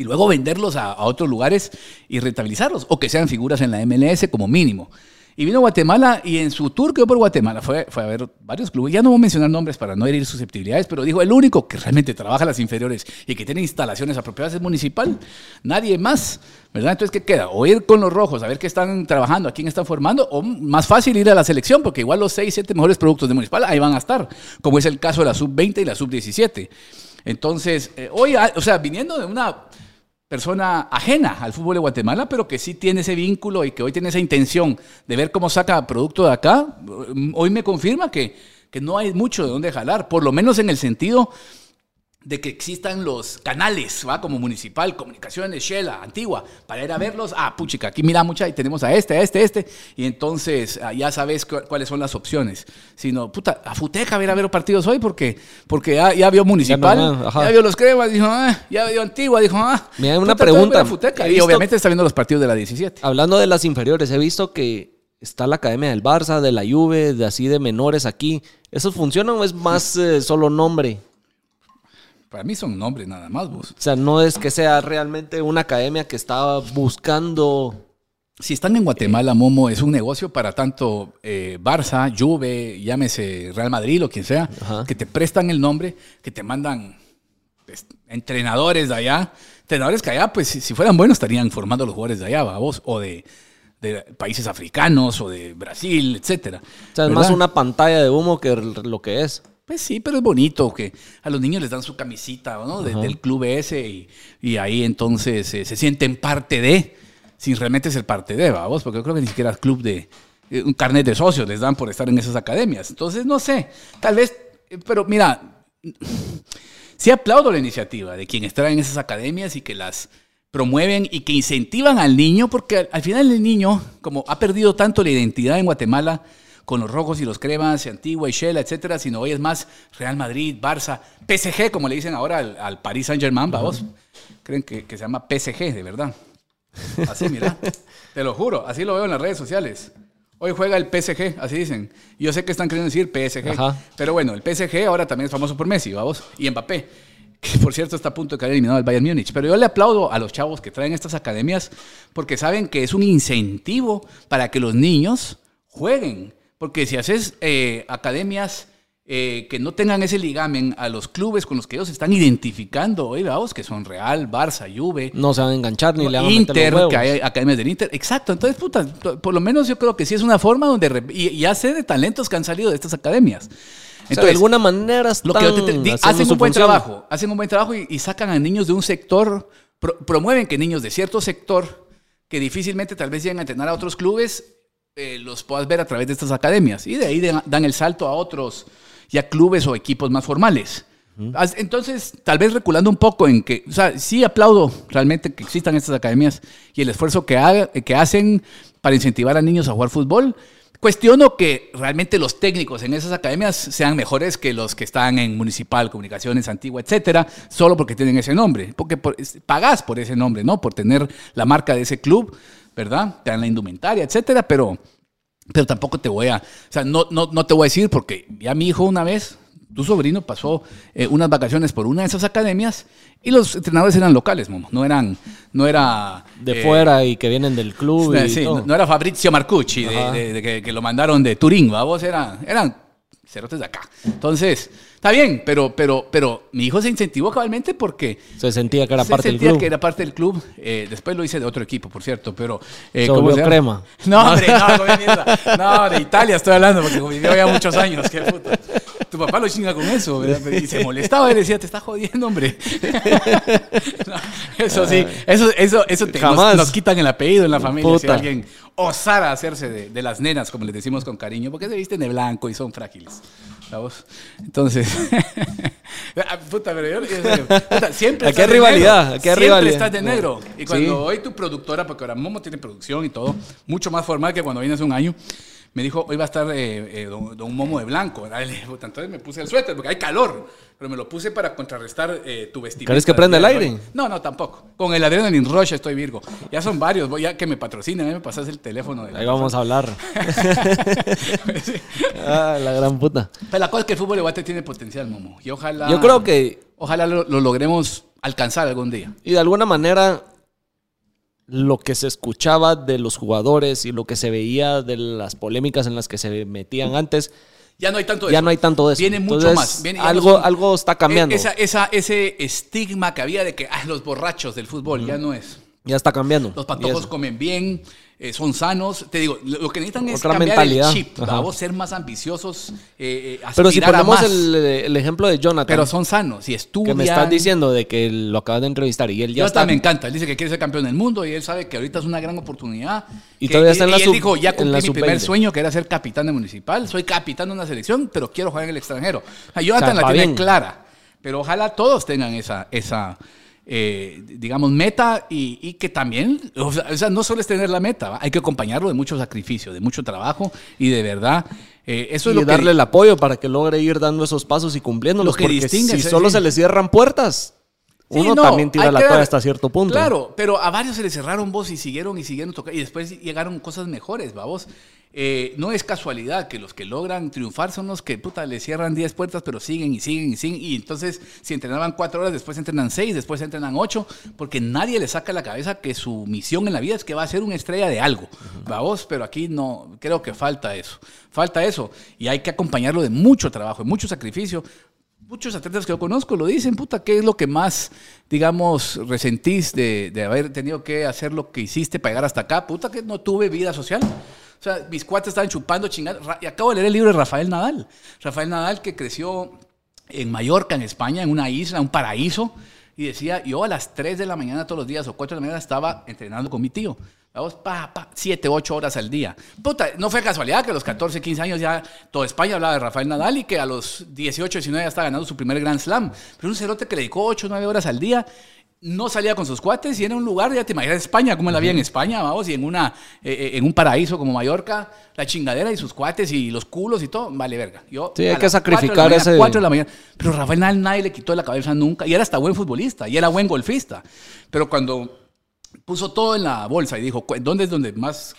y luego venderlos a, otros lugares y rentabilizarlos, o que sean figuras en la MLS como mínimo. Y vino a Guatemala y en su tour que por Guatemala fue, fue a ver varios clubes. Ya no voy a mencionar nombres para no herir susceptibilidades, pero dijo, el único que realmente trabaja las inferiores y que tiene instalaciones apropiadas es municipal. Nadie más, ¿verdad? Entonces, ¿qué queda? O ir con los rojos a ver qué están trabajando, a quién están formando, o más fácil ir a la selección, porque igual los 6, 7 mejores productos de municipal ahí van a estar, como es el caso de la sub-20 y la sub-17. Entonces, eh, hoy, ah, o sea, viniendo de una persona ajena al fútbol de Guatemala, pero que sí tiene ese vínculo y que hoy tiene esa intención de ver cómo saca producto de acá, hoy me confirma que, que no hay mucho de dónde jalar, por lo menos en el sentido de que existan los canales, ¿va? Como municipal, comunicaciones, Shela, Antigua, para ir a verlos. Ah, puchica, aquí mira mucha y tenemos a este, a este, a este. Y entonces ah, ya sabes cuáles son las opciones. Sino, puta, a Futeca a ir a ver los partidos hoy porque, porque ya, vio municipal, ya, vio los cremas, dijo, ah, ya vio Antigua, dijo, ah. Mira, una pregunta. Y obviamente está viendo los partidos de la 17. Hablando de las inferiores, he visto que está la academia del Barça, de la Juve, de así de menores aquí. ¿Eso funciona o es más eh, solo nombre? Para mí son nombres nada más, vos. O sea, no es que sea realmente una academia que estaba buscando... Si están en Guatemala, Momo, es un negocio para tanto eh, Barça, Juve, llámese Real Madrid o quien sea, que te prestan el nombre, que te mandan pues, entrenadores de allá. Entrenadores que allá, pues si, fueran buenos, estarían formando los jugadores de allá, vos, o de, países africanos o de Brasil, etcétera. O sea, es más una pantalla de humo que lo que es. Pues sí, pero es bonito que a los niños les dan su camisita ¿no? del club ese y, ahí entonces eh, se sienten parte de, sin realmente ser parte de, vamos, porque yo creo que ni siquiera es club de, eh, un carnet de socios les dan por estar en esas academias. Entonces, no sé, tal vez, eh, pero mira, sí aplaudo la iniciativa de quienes traen esas academias y que las promueven y que incentivan al niño, porque al final el niño, como ha perdido tanto la identidad en Guatemala, con los rojos y los cremas, Antigua y Shell, etcétera, sino hoy es más Real Madrid, Barça, PSG, como le dicen ahora al, al Paris Saint-Germain, vamos. Creen que, se llama PSG, de verdad. Así, mira. te lo juro, así lo veo en las redes sociales. Hoy juega el PSG, así dicen. Yo sé que están queriendo decir PSG. Pero bueno, el PSG ahora también es famoso por Messi, vamos. Y Mbappé, que por cierto está a punto de caer eliminado al Bayern Múnich. Pero yo le aplaudo a los chavos que traen estas academias porque saben que es un incentivo para que los niños jueguen. Porque si haces eh, academias eh, que no tengan ese ligamen a los clubes con los que ellos están identificando, hoy vamos, que son Real, Barça, Juve. No se van a enganchar ni le van a Inter, que hay academias del Inter. Exacto. Entonces, puta, por lo menos yo creo que sí es una forma donde. Y ya sé de talentos que han salido de estas academias. Entonces, de alguna manera lo que hacen un buen trabajo, hacen un buen trabajo y, sacan a niños de un sector, promueven que niños de cierto sector que difícilmente tal vez lleguen a entrenar a otros clubes eh, los puedas ver a través de estas academias. Y de ahí dan el salto a otros ya clubes o equipos más formales. Entonces, tal vez reculando un poco en que, o sea, sí aplaudo realmente que existan estas academias y el esfuerzo que, que hacen para incentivar a niños a jugar fútbol. Cuestiono que realmente los técnicos en esas academias sean mejores que los que están en municipal, comunicaciones, antigua, etcétera, solo porque tienen ese nombre. Porque pagás por ese nombre, ¿no? Por tener la marca de ese club. ¿Verdad? Te dan la indumentaria, etcétera, pero, pero tampoco te voy a, o sea, no, no, no te voy a decir porque ya mi hijo una vez, tu sobrino pasó eh, unas vacaciones por una de esas academias y los entrenadores eran locales, no eran, no era... De fuera y que vienen del club. Sí, No, era Fabrizio Marcucci, de, que, lo mandaron de Turín, vos eran, eran cerotes de acá. Entonces, Está bien, pero, pero, pero mi hijo se incentivó cabalmente porque... Se sentía que era parte del club. sentía que era parte del club. Eh, después lo hice de otro equipo, por cierto, pero... Eh, ¿cómo se crema. No, hombre, no, no, de Italia estoy hablando porque vivió ya muchos años. Qué puto. tu papá lo chinga con eso. Y se molestaba y decía, te está jodiendo, hombre. eso sí, eso, eso, eso te, nos, quitan el apellido en la familia si alguien osara hacerse de, de, las nenas, como les decimos con cariño, porque se visten de blanco y son frágiles. Entonces, ah, puta, pero yo, puta, siempre aquí hay rivalidad, aquí hay siempre estás de negro. Y cuando hoy tu productora, porque ahora Momo tiene producción y todo, mucho más formal que cuando vienes un año, me dijo, hoy va a estar eh, eh, don, Momo de blanco. Entonces me puse el suéter porque hay calor, pero me lo puse para contrarrestar eh, tu vestimenta. ¿Crees que prende el aire? No, no, tampoco. Con el Adrenaline Rush estoy Virgo. Ya son varios, voy a que me patrocinen, me pasas el teléfono. Ahí vamos a hablar. ah, la gran puta. Pero la cosa es que el fútbol de tiene potencial, Momo. Y ojalá... Yo creo que... Ojalá lo logremos alcanzar algún día. Y de alguna manera lo que se escuchaba de los jugadores y lo que se veía de las polémicas en las que se metían antes. Ya no hay tanto de Ya no hay tanto de eso. Viene mucho más. algo, algo está cambiando. Esa, esa, ese estigma que había de que ah, los borrachos del fútbol ya no es. Ya está cambiando. Los patojos comen bien, eh, son sanos. Te digo, lo que necesitan es cambiar el chip, vamos ser más ambiciosos, eh, eh Pero si ponemos el, ejemplo de Jonathan. Pero son sanos y estudian. Que me estás diciendo de que lo acabas de entrevistar y él ya está... me encanta. Él dice que quiere ser campeón del mundo y él sabe que ahorita es una gran oportunidad. Y todavía está en la Y él dijo, ya cumplí mi primer sueño, que era ser capitán de municipal. Soy capitán de una selección, pero quiero jugar en el extranjero. Jonathan la tiene clara. Pero ojalá todos tengan esa... esa eh, digamos, meta y, que también, o sea, no solo es tener la meta, hay que acompañarlo de mucho sacrificio, de mucho trabajo y de verdad. Eh, eso es lo darle el apoyo para que logre ir dando esos pasos y cumpliéndolos. Lo que porque si solo se le cierran puertas, uno también tira la toalla hasta cierto punto. Claro, pero a varios se les cerraron voz y siguieron y siguieron tocando. Y después llegaron cosas mejores, vamos. Eh, no es casualidad que los que logran triunfar son los que, puta, le cierran 10 puertas, pero siguen y siguen y siguen. Y entonces, si entrenaban 4 horas, después entrenan 6, después entrenan 8, porque nadie le saca la cabeza que su misión en la vida es que va a ser una estrella de algo. Vamos, pero aquí no, creo que falta eso. Falta eso. Y hay que acompañarlo de mucho trabajo, de mucho sacrificio. Muchos atletas que yo conozco lo dicen, puta, ¿qué es lo que más, digamos, resentís de, de haber tenido que hacer lo que hiciste para llegar hasta acá? Puta, que no tuve vida social. O sea, mis cuates estaban chupando, chingando. Y acabo de leer el libro de Rafael Nadal. Rafael Nadal que creció en Mallorca, en España, en una isla, un paraíso. Y decía, yo a las 3 de la mañana todos los días o 4 de la mañana estaba entrenando con mi tío. Vamos, pa, pa, 7, 8 horas al día. Puta, no fue casualidad que a los 14, 15 años ya toda España hablaba de Rafael Nadal y que a los 18, 19 ya estaba ganando su primer Grand Slam. Pero un cerote que le dedicó 8, 9 horas al día no salía con sus cuates y era un lugar, ya te imaginas España, como la vida en España, vamos, y en, una, eh, eh, en un paraíso como Mallorca, la chingadera y sus cuates y los culos y todo, vale verga. Yo, sí, hay que sacrificar ese... 4 de la mañana. Pero Rafael Nadal nadie le quitó la cabeza nunca, y era hasta buen futbolista, y era buen golfista. Pero cuando puso todo en la bolsa y dijo, ¿dónde es donde más...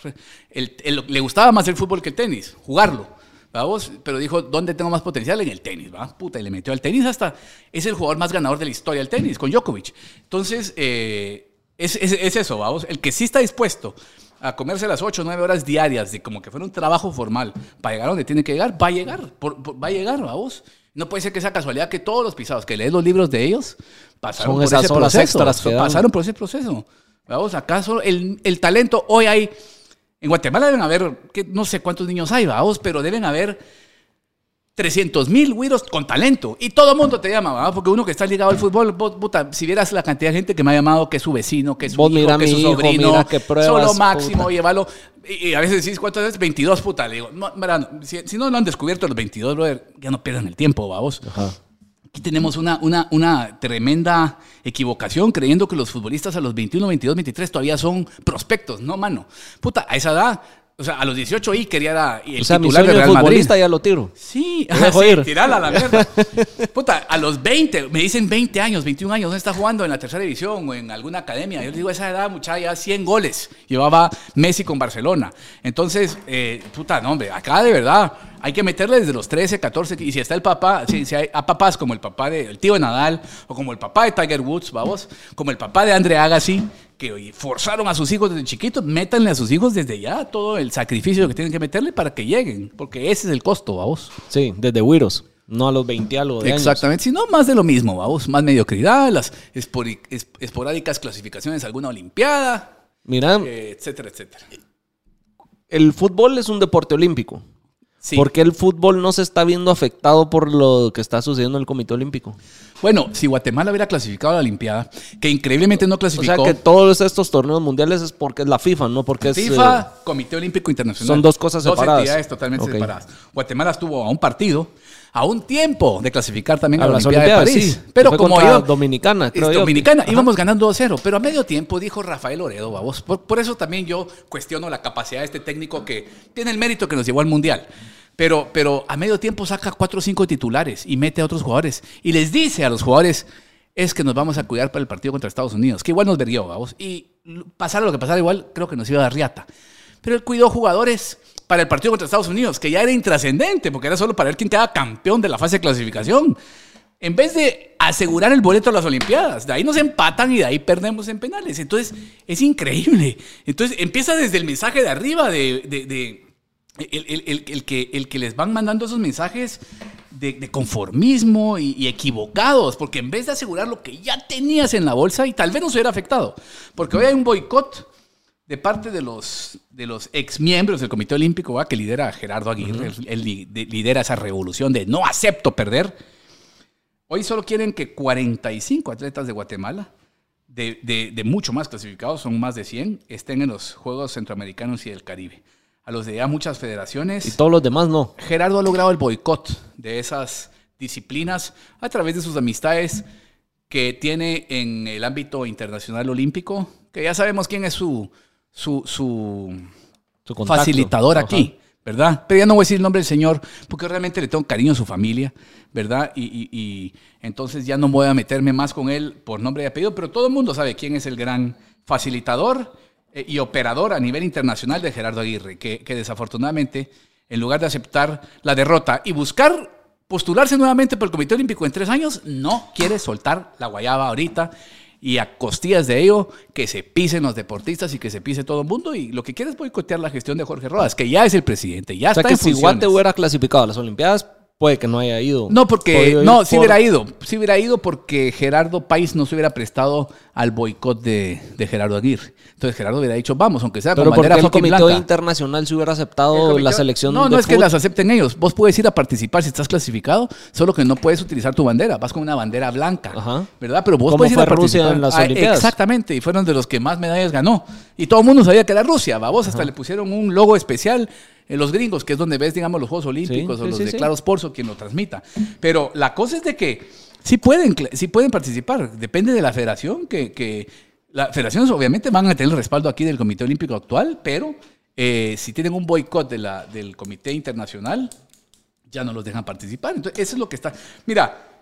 le gustaba más el fútbol que el tenis, jugarlo ¿Vamos? Pero dijo, ¿dónde tengo más potencial? En el tenis, ¿va? Puta, y le metió al tenis hasta... Es el jugador más ganador de la historia del tenis, con Djokovic. Entonces, eh, es, eso, vamos. El que sí está dispuesto a comerse las 8 o 9 horas diarias de como que fuera un trabajo formal para llegar a donde tiene que llegar, va a llegar, va a llegar, vamos. No puede ser que sea casualidad que todos los pisados que lees los libros de ellos pasaron por ese proceso. Pasaron por ese proceso. Vamos, acaso el, el talento, hoy hay en Guatemala deben haber, que no sé cuántos niños hay, vamos, pero deben haber 300 mil güiros con talento. Y todo el mundo te llama, ¿verdad? porque uno que está ligado al fútbol, puta, si vieras la cantidad de gente que me ha llamado, que es su vecino, que es su hijo, que es su sobrino, que solo máximo, llévalo. Y, a veces decís, ¿cuántas veces? 22, puta. Le digo, no, si, no lo han descubierto los 22, brother, ya no pierdan el tiempo, vamos. Ajá. Aquí tenemos una, una, una tremenda equivocación creyendo que los futbolistas a los 21, 22, 23 todavía son prospectos. No, mano. Puta, a esa edad o sea, a los 18 y quería dar el o sea, titular de Real futbolista ya lo tiro. Sí, sí tirala a la mierda. Puta, a los 20, me dicen 20 años, 21 años, ¿dónde está jugando? En la tercera división o en alguna academia. Yo les digo, a esa edad, muchacha, ya 100 goles. Llevaba Messi con Barcelona. Entonces, eh, puta, no, hombre, acá de verdad hay que meterle desde los 13, 14, y si está el papá, si, hay a papás como el papá del tío de Nadal, o como el papá de Tiger Woods, vamos, como el papá de Andre Agassi, que forzaron a sus hijos desde chiquitos, métanle a sus hijos desde ya todo el sacrificio que tienen que meterle para que lleguen, porque ese es el costo, vamos. Sí, desde Wiros. No a los 20 a los de Exactamente, sino más de lo mismo, vamos. Más mediocridad, las esporádicas clasificaciones alguna olimpiada, Mira, eh, etcétera, etcétera. El fútbol es un deporte olímpico. ¿Por qué el fútbol no se está viendo afectado por lo que está sucediendo en el Comité Olímpico? Bueno, si Guatemala hubiera clasificado a la Olimpiada, que increíblemente no clasificó. O sea que todos estos torneos mundiales es porque es la FIFA, no porque es. FIFA, eh, Comité Olímpico Internacional. Son dos cosas separadas. Dos entidades totalmente separadas. Guatemala estuvo a un partido, a un tiempo de clasificar también a, la Olimpiada de París. pero como yo. Dominicana, creo Dominicana, íbamos ganando 2-0. Pero a medio tiempo dijo Rafael Oredo, vamos. Por, por eso también yo cuestiono la capacidad de este técnico que tiene el mérito que nos llevó al Mundial. Pero, pero a medio tiempo saca cuatro o cinco titulares y mete a otros jugadores. Y les dice a los jugadores, es que nos vamos a cuidar para el partido contra Estados Unidos, que igual nos verguió, vamos. Y pasara lo que pasara, igual creo que nos iba a dar riata. Pero él cuidó jugadores para el partido contra Estados Unidos, que ya era intrascendente, porque era solo para ver quién quedaba campeón de la fase de clasificación. En vez de asegurar el boleto a las Olimpiadas, de ahí nos empatan y de ahí perdemos en penales. Entonces, es increíble. Entonces, empieza desde el mensaje de arriba de el, que, el que les van mandando esos mensajes de, conformismo y, equivocados, porque en vez de asegurar lo que ya tenías en la bolsa y tal vez no se hubiera afectado, porque hoy hay un boicot de parte de los, de los ex miembros del Comité Olímpico que lidera Gerardo Aguirre, él, lidera esa revolución de no acepto perder. Hoy solo quieren que 45 atletas de Guatemala, de, de mucho más clasificados, son más de 100, estén en los Juegos Centroamericanos y del Caribe a los de ya muchas federaciones. Y todos los demás no. Gerardo ha logrado el boicot de esas disciplinas a través de sus amistades que tiene en el ámbito internacional olímpico, que ya sabemos quién es su, su, su, facilitador aquí, ¿verdad? Pero ya no voy a decir el nombre del señor, porque realmente le tengo cariño a su familia, ¿verdad? Y, y entonces ya no voy a meterme más con él por nombre y apellido, pero todo el mundo sabe quién es el gran facilitador eh, y operador a nivel internacional de Gerardo Aguirre, que, desafortunadamente, en lugar de aceptar la derrota y buscar postularse nuevamente por el Comité Olímpico en tres años, no quiere soltar la guayaba ahorita y a costillas de ello que se pisen los deportistas y que se pise todo el mundo. Y lo que quiere es boicotear la gestión de Jorge Rodas, que ya es el presidente, ya o sea que si Guate hubiera clasificado a las Olimpiadas, puede que no haya ido. No, porque no, sí hubiera ido, sí hubiera ido porque Gerardo País no se hubiera prestado al boicot de, de Gerardo Aguirre. Entonces Gerardo hubiera dicho, vamos, aunque sea con Pero bandera el comité internacional se hubiera aceptado la selección No, no es que las acepten ellos. Vos puedes ir a participar si estás clasificado, solo que no puedes utilizar tu bandera. Vas con una bandera blanca, ¿verdad? Pero vos puedes ir a Rusia en las ah. Exactamente, y fueron de los que más medallas ganó. Y todo el mundo sabía que era Rusia, ¿va? Vos hasta le pusieron un logo especial en los gringos, que es donde ves, digamos, los Juegos Olímpicos o los de Claro Sporzo, quien lo transmita. Pero la cosa es de que sí pueden, sí pueden participar, depende de la federación, que, que las federaciones obviamente van a tener el respaldo aquí del Comité Olímpico actual, pero eh, si tienen un boicot de la, del Comité Internacional, ya no los dejan participar. Entonces, eso es lo que está. Mira,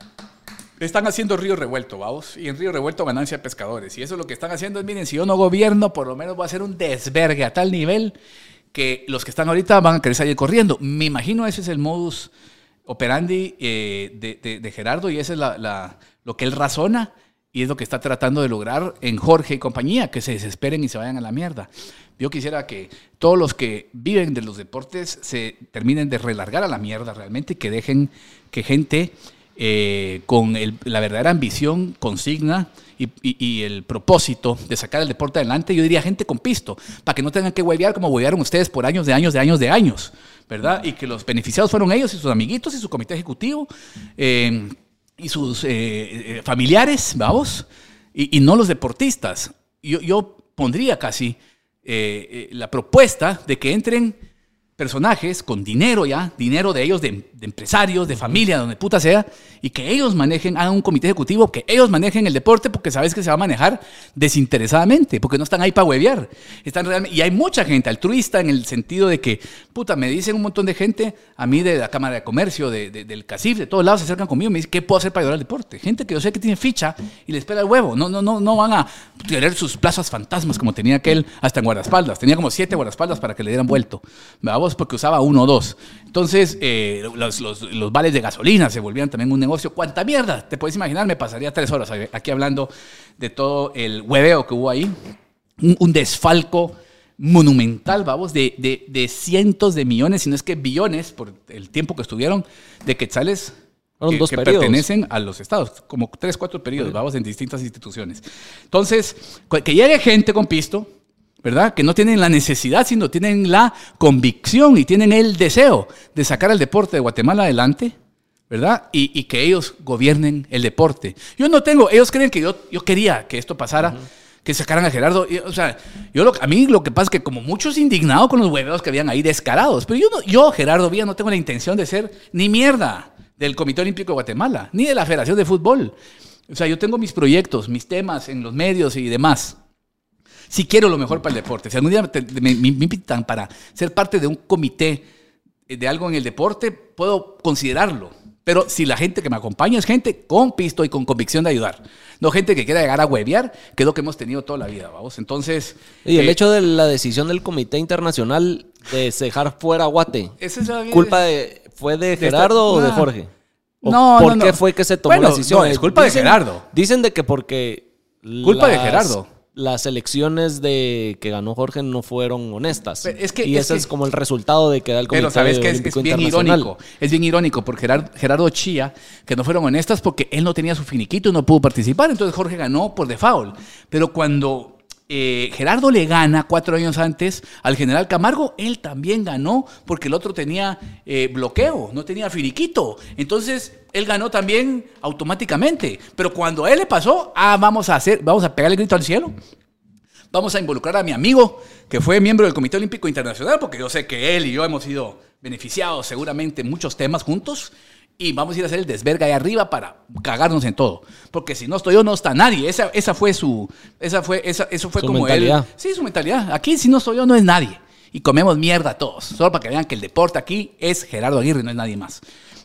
están haciendo Río Revuelto, vamos, y en Río Revuelto ganancia de pescadores. Y eso es lo que están haciendo es, miren, si yo no gobierno, por lo menos voy a hacer un desvergue a tal nivel que los que están ahorita van a querer salir corriendo. Me imagino ese es el modus operandi eh, de, Gerardo y ese es lo que él razona y es lo que está tratando de lograr en Jorge y compañía, que se desesperen y se vayan a la mierda. Yo quisiera que todos los que viven de los deportes se terminen de relargar a la mierda realmente, que dejen que gente eh, con la verdadera ambición, consigna y, el propósito de sacar el deporte adelante, yo diría gente con pisto, para que no tengan que huevear como huevearon ustedes por años de años de años de años, ¿verdad? Y que los beneficiados fueron ellos y sus amiguitos y su comité ejecutivo eh, y sus eh, eh, familiares, vamos, y, no los deportistas. Yo, yo pondría casi la propuesta de que entren personajes con dinero ya, dinero de ellos, de, empresarios, de familia, donde puta sea, y que ellos manejen, hagan un comité ejecutivo, que ellos manejen el deporte porque sabes que se va a manejar desinteresadamente, porque no están ahí para huevear. Están realmente, y hay mucha gente altruista en el sentido de que, puta, me dicen un montón de gente, a mí de la Cámara de Comercio, de, del CACIF, de todos lados se acercan conmigo, me dicen, ¿qué puedo hacer para ayudar al deporte? Gente que yo sé que tiene ficha y les espera el huevo, no, no, no, no van a tener sus plazas fantasmas como tenía aquel hasta en guardaespaldas, tenía como siete guardaespaldas para que le dieran vuelto. Vamos porque usaba uno o dos. Entonces, eh, los, los, los, vales de gasolina se volvían también un negocio. ¿Cuánta mierda? Te puedes imaginar, me pasaría tres horas aquí hablando de todo el hueveo que hubo ahí. Un, desfalco monumental, vamos, de, de, de, cientos de millones, si no es que billones, por el tiempo que estuvieron, de quetzales que, que pertenecen a los estados, como tres, cuatro periodos, vamos, en distintas instituciones. Entonces, que llegue gente con pisto, ¿verdad? Que no tienen la necesidad, sino tienen la convicción y tienen el deseo de sacar el deporte de Guatemala adelante, ¿verdad? Y, que ellos gobiernen el deporte. Yo no tengo, ellos creen que yo, yo quería que esto pasara. Que sacaran a Gerardo. o sea, yo a mí lo que pasa es que como muchos indignados con los hueveos que habían ahí descarados, pero yo, no, yo Gerardo Villa, no tengo la intención de ser ni mierda del Comité Olímpico de Guatemala, ni de la Federación de Fútbol. O sea, yo tengo mis proyectos, mis temas en los medios y demás si quiero lo mejor para el deporte. Si algún día me, invitan para ser parte de un comité de algo en el deporte, puedo considerarlo. Pero si la gente que me acompaña es gente con pisto y con convicción de ayudar, no gente que quiera llegar a huevear, que es lo que hemos tenido toda la vida, vamos. Entonces. Y el eh, hecho de la decisión del Comité Internacional de dejar fuera a Guate, ¿culpa de, fue de Gerardo o de Jorge? no, ¿Por qué fue que se tomó la decisión? es culpa de Gerardo. Dicen de que porque. Culpa de Gerardo las elecciones de que ganó Jorge no fueron honestas. y ese es como el resultado de que da el Comité Pero sabes que es, bien irónico. Es bien irónico porque Gerardo, Gerardo Chía, que no fueron honestas porque él no tenía su finiquito y no pudo participar. Entonces Jorge ganó por default. Pero cuando eh, Gerardo le gana cuatro años antes al general Camargo, él también ganó porque el otro tenía eh, bloqueo, no tenía finiquito. Entonces él ganó también automáticamente. Pero cuando a él le pasó, ah, vamos a hacer, vamos a pegarle el grito al cielo. Vamos a involucrar a mi amigo, que fue miembro del Comité Olímpico Internacional, porque yo sé que él y yo hemos sido beneficiados seguramente en muchos temas juntos y vamos a ir a hacer el desverga ahí arriba para cagarnos en todo. Porque si no estoy yo, no está nadie. Esa, esa fue su. Esa fue, esa, eso fue como mentalidad. él. Sí, su mentalidad. Aquí, si no estoy yo, no es nadie. Y comemos mierda todos. Solo para que vean que el deporte aquí es Gerardo Aguirre, no es nadie más.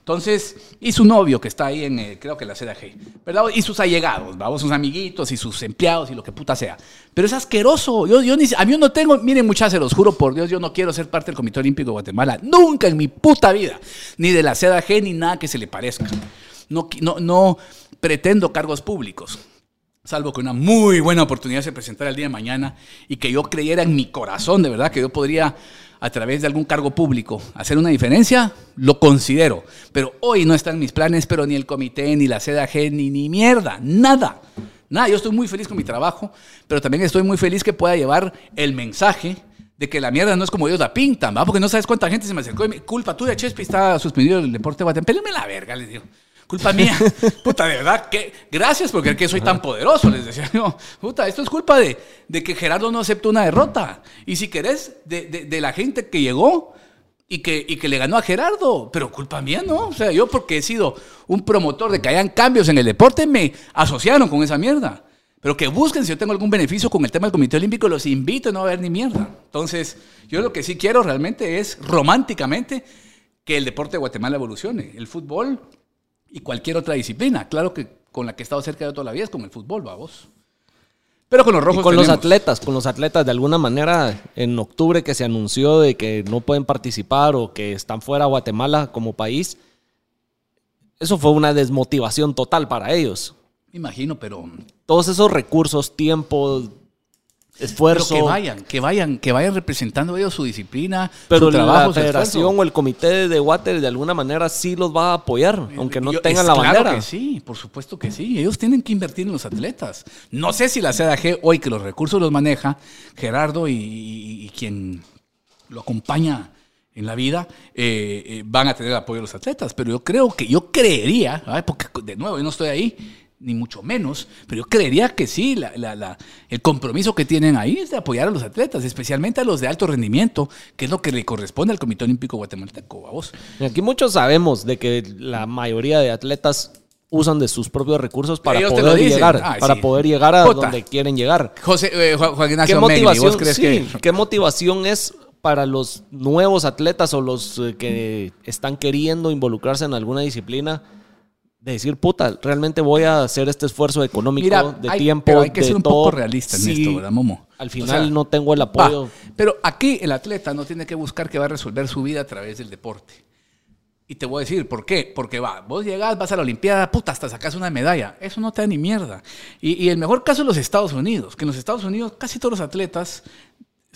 Entonces, y su novio que está ahí en, eh, creo que la CDG, ¿verdad? Y sus allegados, vamos, sus amiguitos y sus empleados y lo que puta sea. Pero es asqueroso. Yo, yo ni, a mí no tengo, miren muchachos, se los juro por Dios, yo no quiero ser parte del Comité Olímpico de Guatemala. Nunca en mi puta vida. Ni de la CDG ni nada que se le parezca. No, no, no pretendo cargos públicos salvo que una muy buena oportunidad se presentara el día de mañana y que yo creyera en mi corazón, de verdad, que yo podría a través de algún cargo público hacer una diferencia, lo considero. Pero hoy no están mis planes, pero ni el comité, ni la CDAG, ni, ni mierda, nada. Nada, yo estoy muy feliz con mi trabajo, pero también estoy muy feliz que pueda llevar el mensaje de que la mierda no es como ellos la pintan, ¿va? Porque no sabes cuánta gente se me acercó y me, culpa tuya, Chespi, está suspendido el deporte de Guatemala. la verga, les digo. Culpa mía. Puta, de verdad, que gracias porque que soy tan poderoso. Les decía yo, puta, esto es culpa de, de que Gerardo no aceptó una derrota. Y si querés, de, de, la gente que llegó y que, y que le ganó a Gerardo. Pero culpa mía, ¿no? O sea, yo porque he sido un promotor de que hayan cambios en el deporte, me asociaron con esa mierda. Pero que busquen si yo tengo algún beneficio con el tema del Comité Olímpico, los invito a no a ver ni mierda. Entonces, yo lo que sí quiero realmente es románticamente que el deporte de Guatemala evolucione. El fútbol y cualquier otra disciplina. Claro que con la que he estado cerca de toda la vida es con el fútbol, vamos. Pero con los rojos. Y con los atletas, con los atletas, de alguna manera, en octubre que se anunció de que no pueden participar o que están fuera de Guatemala como país, eso fue una desmotivación total para ellos. Me imagino, pero. Todos esos recursos, tiempo, esfuerzo. que vayan, que vayan, que vayan representando ellos su disciplina, pero su trabajo, la federación o el comité de water de alguna manera sí los va a apoyar, aunque no tengan la bandera. Que sí, por supuesto que sí. Ellos tienen que invertir en los atletas. No sé si la CDG hoy que los recursos los maneja, Gerardo y, quien lo acompaña en la vida eh, eh, van a tener el apoyo de los atletas, pero yo creo que yo creería, porque de nuevo yo no estoy ahí, ni mucho menos, pero yo creería que sí, el compromiso que tienen ahí es de apoyar a los atletas, especialmente a los de alto rendimiento, que es lo que le corresponde al Comité Olímpico Guatemalteco, a vos. Aquí muchos sabemos de que la mayoría de atletas usan de sus propios recursos para poder llegar, para poder llegar a donde quieren llegar. José, eh, Juan Ignacio ¿Qué motivación, crees que... ¿Qué motivación es para los nuevos atletas o los eh, que están queriendo involucrarse en alguna disciplina? De decir, puta, realmente voy a hacer este esfuerzo económico, de tiempo. Pero hay que ser un poco realista en esto, ¿verdad, Momo? Al final no tengo el apoyo. pero aquí el atleta no tiene que buscar que va a resolver su vida a través del deporte. Y te voy a decir, ¿por qué? Porque va, vos llegás, vas a la Olimpiada, puta, hasta sacas una medalla. Eso no te da ni mierda. Y, y el mejor caso es los Estados Unidos, que en los Estados Unidos casi todos los atletas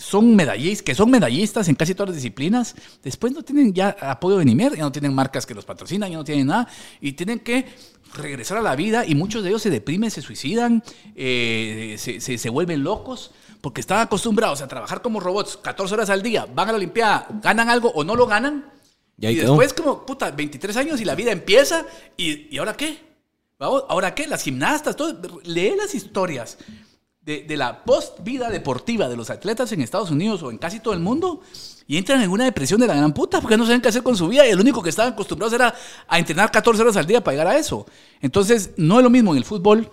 son medallistas, que son medallistas en casi todas las disciplinas, después no tienen ya apoyo de ni mierda, ya no tienen marcas que los patrocinan, ya no tienen nada, y tienen que regresar a la vida y muchos de ellos se deprimen, se suicidan, eh, se, se, vuelven locos porque están acostumbrados a trabajar como robots 14 horas al día, van a la Olimpiada, ganan algo o no lo ganan. Y, después como, puta, 23 años y la vida empieza y, ¿y ahora qué? ¿Ahora qué? Las gimnastas, todo. Lee las historias de, la post-vida deportiva de los atletas en Estados Unidos o en casi todo el mundo y entran en una depresión de la gran puta porque no saben qué hacer con su vida y el único que estaban acostumbrados era a entrenar 14 horas al día para llegar a eso. Entonces, no es lo mismo en el fútbol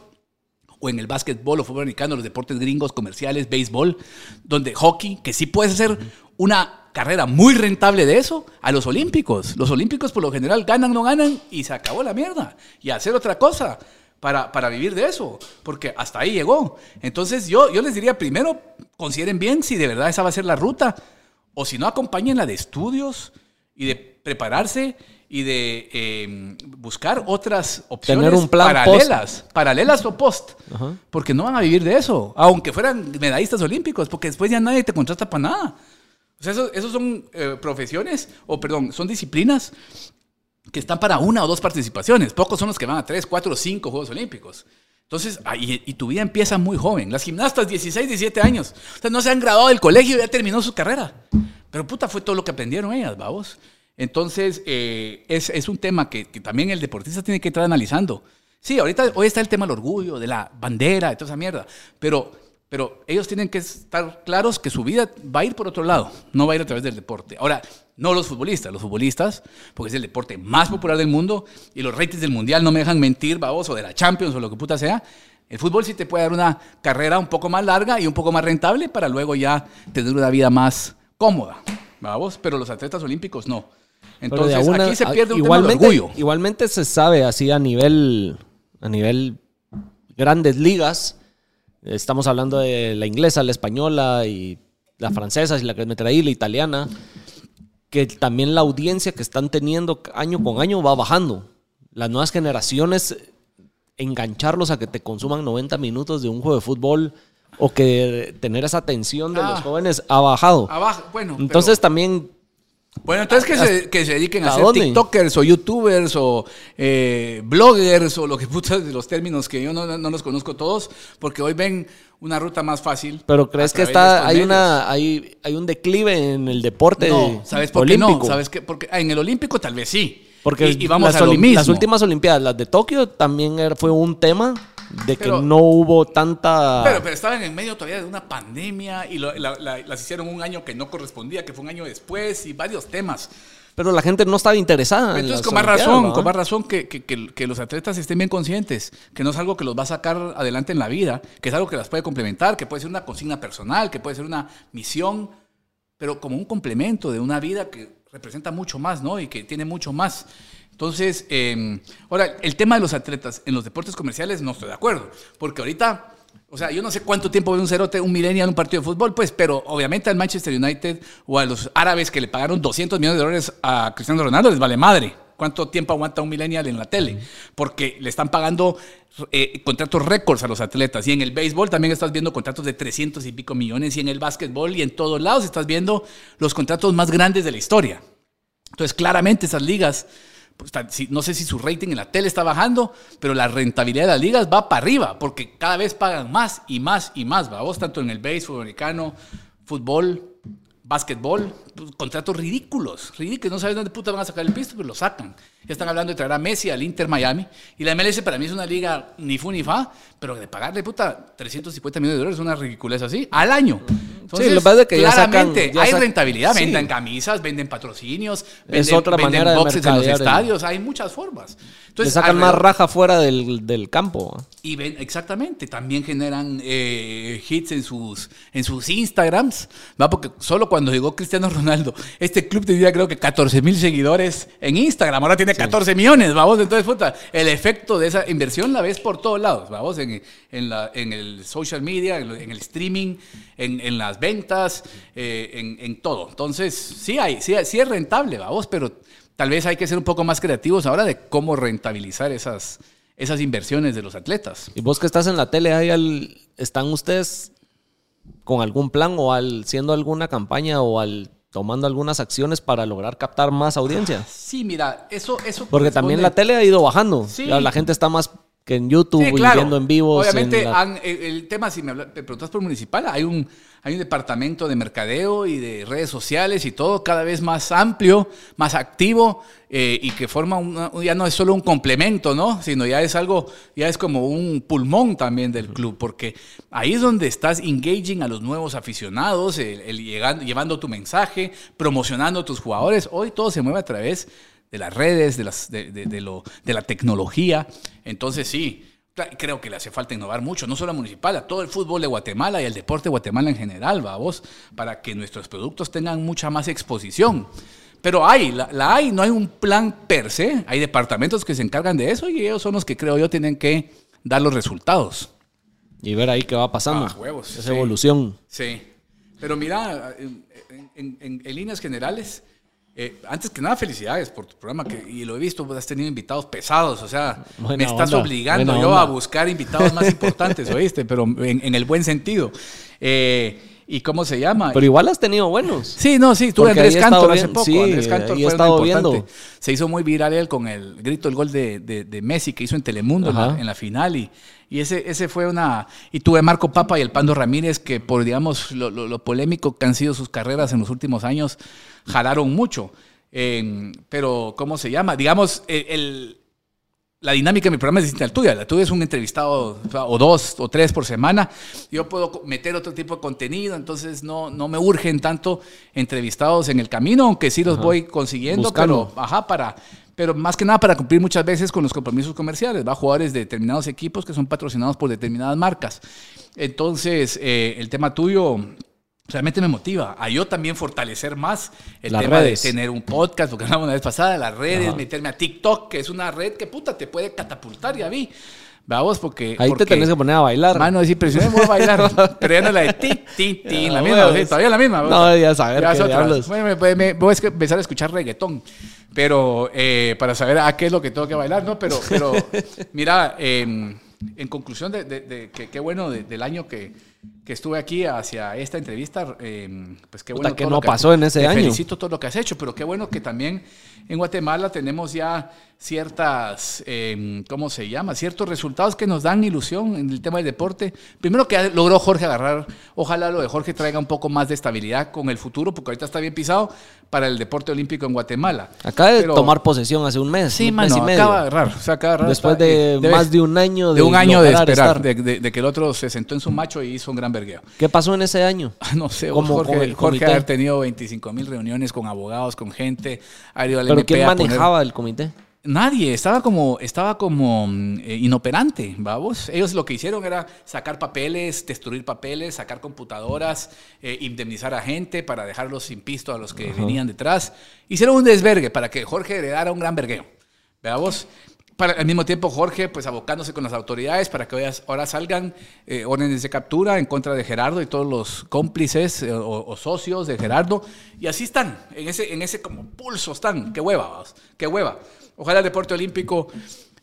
o en el básquetbol o fútbol americano, los deportes gringos, comerciales, béisbol, donde hockey, que sí puedes hacer una carrera muy rentable de eso, a los olímpicos. Los olímpicos por lo general ganan, no ganan y se acabó la mierda. Y hacer otra cosa para, para vivir de eso, porque hasta ahí llegó. Entonces yo, yo les diría primero, consideren bien si de verdad esa va a ser la ruta, o si no, acompañen la de estudios y de prepararse y de em, buscar otras opciones Tener un plan paralelas, paralelas o post, porque no van a vivir de eso, aunque fueran medallistas olímpicos, porque después ya nadie te contrata para nada. O sea, esos, son eh, profesiones, o perdón, son disciplinas que están para una o dos participaciones. Pocos son los que van a tres, cuatro o cinco Juegos Olímpicos. Entonces, y, tu vida empieza muy joven. Las gimnastas, 16, 17 años. O sea, no se han graduado del colegio y ya terminó su carrera. Pero puta, fue todo lo que aprendieron ellas, vamos. Entonces, eh, es, es, un tema que, que, también el deportista tiene que estar analizando. Sí, ahorita, hoy está el tema del orgullo, de la bandera, de toda esa mierda. Pero, pero ellos tienen que estar claros que su vida va a ir por otro lado, no va a ir a través del deporte. Ahora, no los futbolistas, los futbolistas, porque es el deporte más popular del mundo y los ratings del mundial no me dejan mentir, babos, o de la Champions o lo que puta sea. El fútbol sí te puede dar una carrera un poco más larga y un poco más rentable para luego ya tener una vida más cómoda, babos, pero los atletas olímpicos no. Entonces aquí se pierde un igualmente, tema de orgullo. Igualmente se sabe así a nivel, a nivel grandes ligas. Estamos hablando de la inglesa, la española y la francesa, si la querés meter ahí, la italiana que también la audiencia que están teniendo año con año va bajando. Las nuevas generaciones, engancharlos a que te consuman 90 minutos de un juego de fútbol o que tener esa atención de los ah. jóvenes ha bajado. bueno. Entonces también bueno, entonces que se, que se dediquen a, ser TikTokers o YouTubers o eh, bloggers o lo que putas de los términos que yo no, no, los conozco todos, porque hoy ven una ruta más fácil. Pero crees que está hay una hay, hay un declive en el deporte no, ¿sabes por qué no? ¿Sabes qué? Porque en el olímpico tal vez sí. Porque y, vamos las, a lo mismo. las últimas olimpiadas, las de Tokio también fue un tema de que no hubo tanta... Pero, pero estaban en medio todavía de una pandemia y las hicieron un año que no correspondía, que fue un año después y varios temas. Pero la gente no estaba interesada. Entonces, con más razón, con más razón que, que, que, los atletas estén bien conscientes, que no es algo que los va a sacar adelante en la vida, que es algo que las puede complementar, que puede ser una consigna personal, que puede ser una misión, pero como un complemento de una vida que representa mucho más, ¿no? Y que tiene mucho más. Entonces, em, ahora, el tema de los atletas en los deportes comerciales no estoy de acuerdo, porque ahorita, o sea, yo no sé cuánto tiempo ve un cerote, un millennial en un partido de fútbol, pues, pero obviamente al Manchester United o a los árabes que le pagaron 200 millones de dólares a Cristiano Ronaldo les vale madre. ¿Cuánto tiempo aguanta un millennial en la tele? Porque le están pagando eh, contratos récords a los atletas. Y en el béisbol también estás viendo contratos de 300 y pico millones. Y en el básquetbol y en todos lados estás viendo los contratos más grandes de la historia. Entonces, claramente esas ligas no sé si su rating en la tele está bajando, pero la rentabilidad de las ligas va para arriba, porque cada vez pagan más y más y más, ¿va? Vos tanto en el béisbol americano, fútbol, básquetbol, pues, contratos ridículos, ridículos, no sabes dónde puta van a sacar el pisto, pero lo sacan. Están hablando de traer a Messi al Inter Miami, y la MLS para mí es una liga ni fu ni fa, pero de pagarle puta 350 millones de dólares es una ridiculez así, al año. Entonces, sí, lo que que claramente hay rentabilidad, venden camisas, venden patrocinios, venden, es otra manera boxes en los estadios, hay muchas formas. Entonces, Le sacan más raja fuera del, del campo. Y ven, exactamente, también generan eh, hits en sus, en sus Instagrams, ¿va? porque solo cuando llegó Cristiano Ronaldo, este club tenía creo que 14 mil seguidores en Instagram, ahora tiene 14 millones, vamos, entonces puta, el efecto de esa inversión la ves por todos lados, vamos, en, en, la, en el social media, en, el streaming, en, las ventas, eh, en, todo. Entonces, sí hay, sí, sí es rentable, vamos, pero tal vez hay que ser un poco más creativos ahora de cómo rentabilizar esas, esas inversiones de los atletas. Y vos que estás en la tele, ahí ¿están ustedes con algún plan o al, haciendo alguna campaña o al tomando algunas acciones para lograr captar más audiencia? Sí, mira, eso... eso Porque también la tele ha ido bajando. La gente está más que en YouTube y viendo en vivo. Obviamente, el, tema, si me, preguntas por municipal, hay un, hay un departamento de mercadeo y de redes sociales y todo cada vez más amplio, más activo eh, y que forma ya no es solo un complemento, ¿no? Sino ya es algo, ya es como un pulmón también del club, porque ahí es donde estás engaging a los nuevos aficionados, el, llegando, llevando tu mensaje, promocionando a tus jugadores. Hoy todo se mueve a través de las redes, de, las, de, de, lo, de la tecnología. Entonces sí, creo que le hace falta innovar mucho, no solo a Municipal, a todo el fútbol de Guatemala y el deporte de Guatemala en general, vamos, para que nuestros productos tengan mucha más exposición. Pero hay, la, hay, no hay un plan per se, hay departamentos que se encargan de eso y ellos son los que creo yo tienen que dar los resultados. Y ver ahí qué va pasando. Ah, huevos, Esa evolución. Sí. Pero mira, en líneas generales, eh, antes que nada, felicidades por tu programa, que, y lo he visto, has tenido invitados pesados, o sea, me estás obligando yo a buscar invitados más importantes, ¿oíste? Pero en, el buen sentido. Eh, ¿Y cómo se llama? Pero igual has tenido buenos. Sí, no, sí, tuve Andrés Cantor hace poco. Sí, Andrés Cantor fue estado viendo. Se hizo muy viral él con el grito, el gol de, de, Messi que hizo en Telemundo en la, final y, y, ese, ese fue una... Y tuve Marco Papa y el Pando Ramírez que por, digamos, lo, lo polémico que han sido sus carreras en los últimos años, jalaron mucho. pero, ¿cómo se llama? Digamos, el, la dinámica de mi programa es distinta al tuya. La tuya es un entrevistado o dos o tres por semana. Yo puedo meter otro tipo de contenido, entonces no, no me urgen tanto entrevistados en el camino, aunque sí los voy consiguiendo, pero, ajá, para, pero más que nada para cumplir muchas veces con los compromisos comerciales. Va jugadores de determinados equipos que son patrocinados por determinadas marcas. Entonces, eh, el tema tuyo realmente me motiva a yo también fortalecer más el tema de tener un podcast, lo que hablamos una vez pasada, las redes, meterme a TikTok, que es una red que puta te puede catapultar, ya vi. Vamos, porque. Ahí te tenés que poner a bailar. Mano, decir, pero si me voy a bailar. pero ya no la de ti, ti, ti, la misma, sí, todavía la misma. No, ya saber ya Bueno, me, voy a empezar a escuchar reggaetón, pero eh, para saber a qué es lo que tengo que bailar, ¿no? Pero, pero mira, en conclusión de, de, que qué bueno del año que, que estuve aquí hacia esta entrevista, eh, pues qué bueno que no pasó en ese año. Felicito todo lo que has hecho, pero qué bueno que también en Guatemala tenemos ya ciertas, em, ¿cómo se llama? Ciertos resultados que nos dan ilusión en el tema del deporte. Primero que logró Jorge agarrar, ojalá lo de Jorge traiga un poco más de estabilidad con el futuro, porque ahorita está bien pisado para el deporte olímpico en Guatemala. Acaba de tomar posesión hace un mes, sí, un mes y medio. acaba de agarrar, o sea, acaba de Después de más de un año de, de un año de esperar, de, que el otro se sentó en su macho y hizo un gran vergueo. ¿Qué pasó en ese año? no sé, Jorge, Jorge haber tenido 25 mil reuniones con abogados, con gente, ha ido al ¿Pero quién manejaba el comité? Nadie, estaba como, estaba como eh, inoperante, vamos. Ellos lo que hicieron era sacar papeles, destruir papeles, sacar computadoras, eh, indemnizar a gente para dejarlos sin pisto a los que venían detrás. Hicieron un desvergue para que Jorge heredara un gran vergueo. Veamos, para, al mismo tiempo Jorge pues abocándose con las autoridades para que ahora salgan eh, órdenes de captura en contra de Gerardo y todos los cómplices eh, o, socios de Gerardo. Y así están en ese en ese como pulso están. Qué hueva qué hueva. Ojalá el deporte olímpico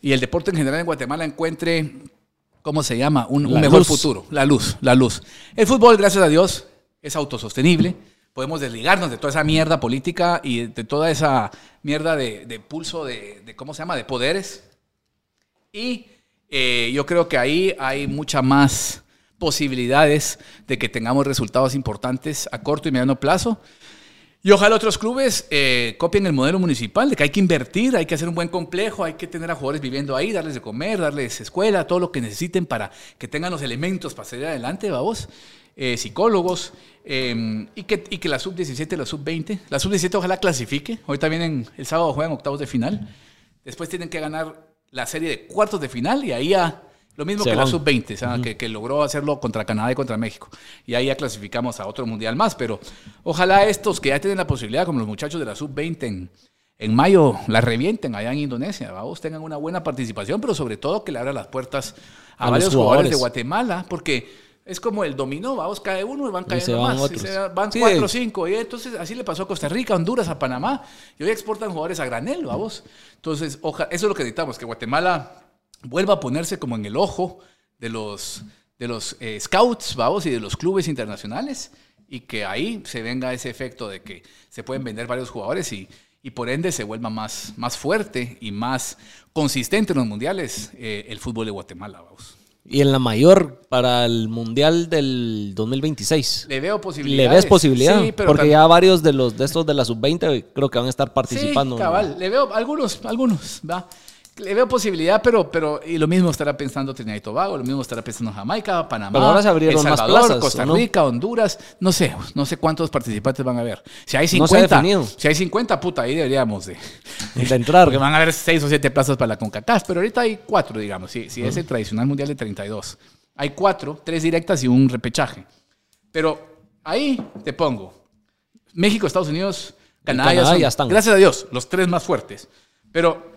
y el deporte en general en Guatemala encuentre cómo se llama un, mejor futuro. La luz la luz. El fútbol gracias a Dios es autosostenible podemos desligarnos de toda esa mierda política y de toda esa mierda de, pulso de, ¿cómo se llama?, de poderes. Y eh, yo creo que ahí hay muchas más posibilidades de que tengamos resultados importantes a corto y mediano plazo. Y ojalá otros clubes eh, copien el modelo municipal, de que hay que invertir, hay que hacer un buen complejo, hay que tener a jugadores viviendo ahí, darles de comer, darles escuela, todo lo que necesiten para que tengan los elementos para salir adelante, vamos. Eh, psicólogos, em, y, que, y que la sub-17 y la sub-20, la sub-17 ojalá clasifique, hoy también el sábado juegan octavos de final, después tienen que ganar la serie de cuartos de final y ahí ya, lo mismo que la sub-20, que, logró hacerlo contra Canadá y contra México, y ahí ya clasificamos a otro mundial más, pero ojalá estos que ya tienen la posibilidad, como los muchachos de la sub-20 en, en mayo, la revienten allá en Indonesia, vamos, tengan una buena participación, pero sobre todo que le abran las puertas a, varios jugadores de Guatemala, porque es como el dominó, vamos, cae uno y van cayendo más. van cuatro o cinco. Y entonces así le pasó a Costa Rica, Honduras, a Panamá. Y hoy exportan jugadores a granel, vamos. Entonces, eso es lo que necesitamos, que Guatemala vuelva a ponerse como en el ojo de los, de los eh, scouts, vamos, y de los clubes internacionales. Y que ahí se venga ese efecto de que se pueden vender varios jugadores y, y por ende se vuelva más, más fuerte y más consistente en los mundiales eh, el fútbol de Guatemala. Vamos. Y en la mayor para el Mundial del 2026. Le veo posibilidades. ¿Le ves posibilidad? Sí, pero Porque ya varios de los de estos de la sub-20 creo que van a estar participando. Sí, cabal. Le veo algunos, algunos, ¿va? Le veo posibilidad, pero, pero y lo mismo estará pensando Trinidad y Tobago, lo mismo estará pensando Jamaica, Panamá, pero ahora se El Salvador, Costa Rica, Honduras, no sé, no sé cuántos participantes van a haber. Si hay 50, si hay 50, puta, ahí deberíamos de, entrar. Porque van a haber 6 o 7 plazas para la CONCACAF, pero ahorita hay 4, digamos, si, si es el tradicional mundial de 32. Hay 4, 3 directas y un repechaje. Pero ahí te pongo México, Estados Unidos, Canadá, ya, ya están. Gracias a Dios, los tres más fuertes. Pero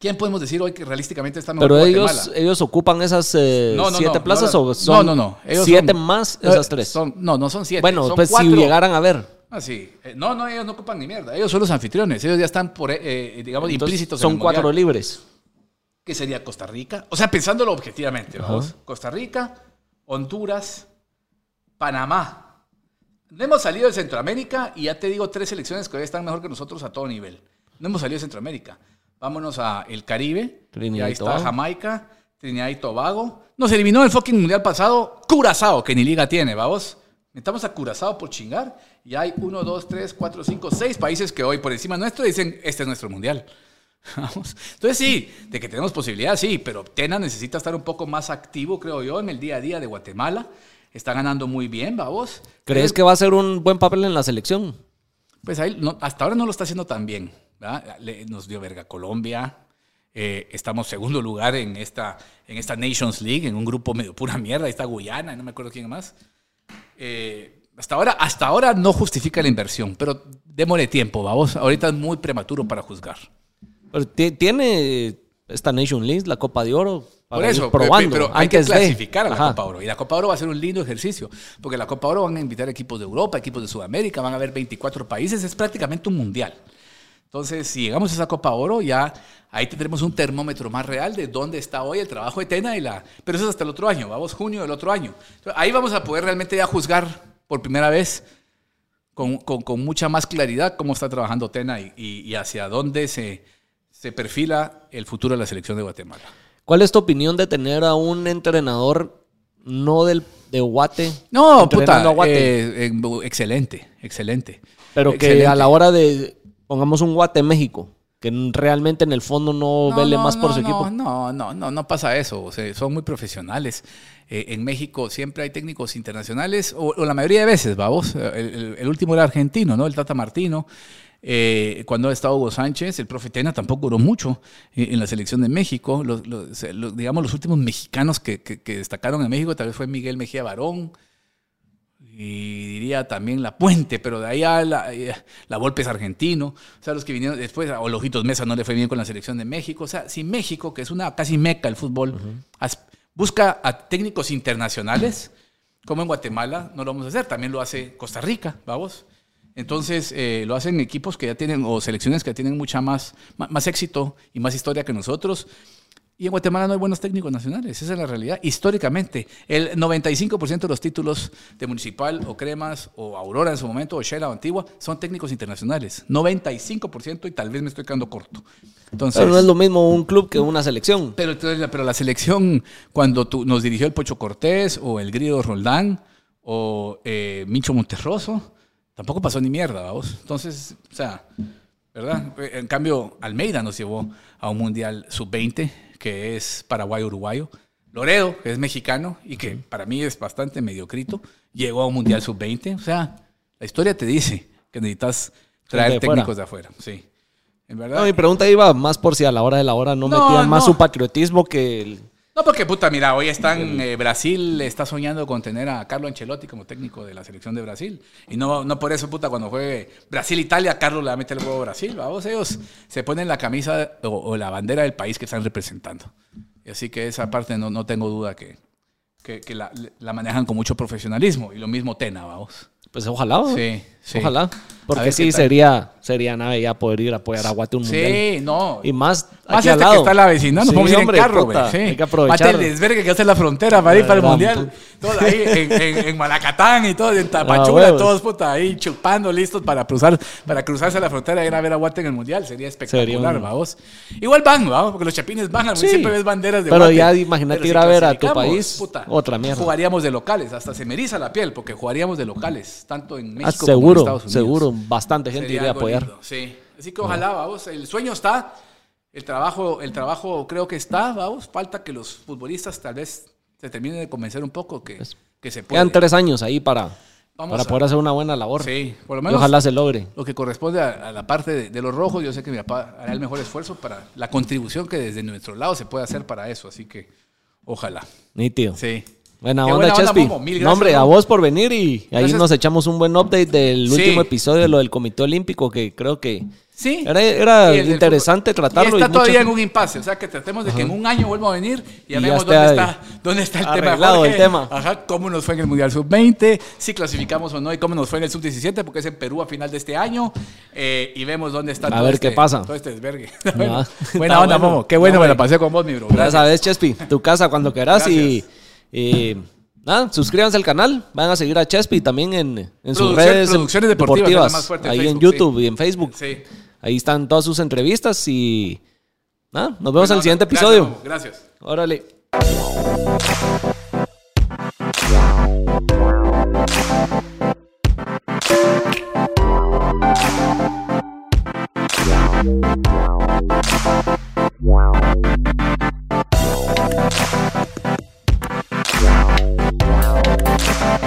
¿Quién podemos decir hoy que realísticamente está mejor Pero ellos, ellos ocupan esas eh, siete plazas o son no, no, no. siete más esas tres. no, no son siete. Bueno, pues si llegaran a ver. Ah, sí. Eh, no, no, ellos no ocupan ni mierda. Ellos son los anfitriones. Ellos ya están, por, eh, digamos, implícitos. Son cuatro libres. ¿Qué sería Costa Rica? O sea, pensándolo objetivamente, vamos. Costa Rica, Honduras, Panamá. No hemos salido de Centroamérica y ya te digo tres selecciones que hoy están mejor que nosotros a todo nivel. No hemos salido de Centroamérica. Vámonos a el Caribe. y ahí está Jamaica, Trinidad y Tobago. Nos eliminó el fucking mundial pasado Curazao, que ni liga tiene, vamos. Metamos a Curazao por chingar. Y hay uno, dos, tres, cuatro, cinco, seis países que hoy por encima nuestro dicen, este es nuestro mundial. Vamos. Entonces sí, de que tenemos posibilidad, sí, pero Tena necesita estar un poco más activo, creo yo, en el día a día de Guatemala. Está ganando muy bien, vamos. ¿Crees que va a ser un buen papel en la selección? Pues ahí, hasta ahora no lo está haciendo tan bien nos dio verga Colombia. Eh, estamos segundo lugar en esta, en esta Nations League, en un grupo medio pura mierda. Ahí está Guyana, no me acuerdo quién más. Eh, hasta, ahora, hasta ahora no justifica la inversión, pero démosle tiempo, vamos. Ahorita es muy prematuro para juzgar. tiene esta Nations League, la Copa de Oro, por eso, probando. Pero, hay que clasificar a la Copa Oro. Y la Copa Oro va a ser un lindo ejercicio, porque la Copa Oro van a invitar equipos de Europa, equipos de Sudamérica, van a haber 24 países, es prácticamente un mundial. Entonces, si llegamos a esa Copa Oro, ya ahí tendremos un termómetro más real de dónde está hoy el trabajo de Tena y la... Pero eso es hasta el otro año, vamos junio del otro año. ahí vamos a poder realmente ya juzgar por primera vez con, mucha más claridad cómo está trabajando Tena y, hacia dónde se, se perfila el futuro de la selección de Guatemala. ¿Cuál es tu opinión de tener a un entrenador no del, de Guate? No, puta, eh, eh, excelente, excelente. Pero que a la hora de pongamos un Guate México, que realmente en el fondo no, vele más por su equipo. No, no, no, no pasa eso. O sea, son muy profesionales. Eh, en México siempre hay técnicos internacionales, o, la mayoría de veces, vamos. El, último era argentino, ¿no? El Tata Martino. Eh, cuando ha estado Hugo Sánchez, el profe Tena tampoco duró mucho en la selección de México. Los, digamos, los últimos mexicanos que, que, destacaron en México tal vez fue Miguel Mejía Barón, y diría también La Puente, pero de ahí a la, eh, la Volpe es argentino, o sea, los que vinieron después, o Lojitos Mesa no le fue bien con la selección de México, o sea, si México, que es una casi meca el fútbol, busca a técnicos internacionales, como en Guatemala, no lo vamos a hacer, también lo hace Costa Rica, vamos. Entonces, eh, lo hacen equipos que ya tienen, o selecciones que tienen mucha más, más éxito y más historia que nosotros. Y en Guatemala no hay buenos técnicos nacionales, esa es la realidad. Históricamente, el 95% de los títulos de Municipal o Cremas o Aurora en su momento, o Shela o Antigua, son técnicos internacionales. 95% y tal vez me estoy quedando corto. Entonces, pero no es lo mismo un club que una selección. Pero, pero la selección, cuando tú, nos dirigió el Pocho Cortés o el Grido Roldán o eh, Micho Monterroso, tampoco pasó ni mierda, vamos. Entonces, o sea, ¿verdad? En cambio, Almeida nos llevó a un Mundial Sub-20 que es paraguayo-uruguayo. Loredo, que es mexicano y que para mí es bastante mediocrito, llegó a un Mundial Sub-20. O sea, la historia te dice que necesitas traer técnicos de afuera. Sí. En verdad. mi pregunta iba más por si a la hora de la hora no, metían más su patriotismo que el, no, porque puta, mira, hoy están, eh, Brasil está soñando con tener a Carlo Ancelotti como técnico de la selección de Brasil. Y no, no por eso, puta, cuando juegue Brasil-Italia, Carlos le va a meter el juego a Brasil. Vamos, ellos se ponen la camisa o, la bandera del país que están representando. Y así que esa parte no, no tengo duda que, que, la, la, manejan con mucho profesionalismo. Y lo mismo Tena, vamos. Pues ojalá. Sí, Ojalá. Porque sí, sería, sería nave ya poder ir a apoyar a Guate un Sí, mundial. no. Y más Más aquí lado. que está la vecina, nos Sí, podemos ir hombre, en carro, güey. Sí. Hay que aprovechar. Mate el desvergue que hace la frontera para ir para el mundial. Todos ahí en, en- en Malacatán y todo, en Ah, Tapachula, todos puta ahí chupando, listos para cruzar, para cruzarse la frontera y ir a ver a Guate en el mundial. Sería espectacular, Sería vamos. Igual van, vamos, porque los chapines van, Sí. siempre ves banderas de Pero Guate. ya imagínate ir a ver a tu país, otra mierda. Jugaríamos de locales, hasta se me eriza la piel, porque jugaríamos de locales, tanto en México Ah, como en Estados Unidos. seguro. Bastante gente iría a apoyar. lindo, sí. Así que ojalá, vamos. El sueño está. El trabajo, el trabajo creo que está, vamos. Falta que los futbolistas tal vez se terminen de convencer un poco que, que se puede. Quedan tres años ahí para, Vamos para a- poder hacer una buena labor. Sí, por lo Y menos ojalá se logre. lo que corresponde a, a la parte de, de los rojos, yo sé que mi papá hará el mejor esfuerzo para la contribución que desde nuestro lado se puede hacer para eso. Así que ojalá. Nítido. Sí. Buena onda, buena onda, Chespi. Momo. Mil no, gracias, hombre, a vos por venir y ahí Gracias. nos echamos un buen update del Sí. último episodio de lo del Comité Olímpico, que creo que Sí. era, era el interesante fútbol. tratarlo. Y está y todavía en mucho- un impasse. O sea, que tratemos de que en un año vuelva a venir y ya ya esté dónde está, dónde está el tema. Arreglado el tema. Ajá, cómo nos fue en el Mundial Sub-20, si clasificamos o no y cómo nos fue en el Sub-17, porque es en Perú a final de este año. eh, y vemos dónde está A todo ver este, qué pasa. Todo este desvergue. Buena onda, bueno. Momo. Qué bueno No, me la pasé con vos, mi bro. Ya Gracias. sabes, Chespi, tu casa cuando quieras y, Y nada, suscríbanse al canal, van a seguir a Chespi también en, en sus redes Producciones Deportivas, más fuerte ahí en Facebook, YouTube sí. y en Facebook. Sí. Ahí están todas sus entrevistas y nada, nos vemos en el siguiente episodio. Gracias. Órale. Wow. Bye.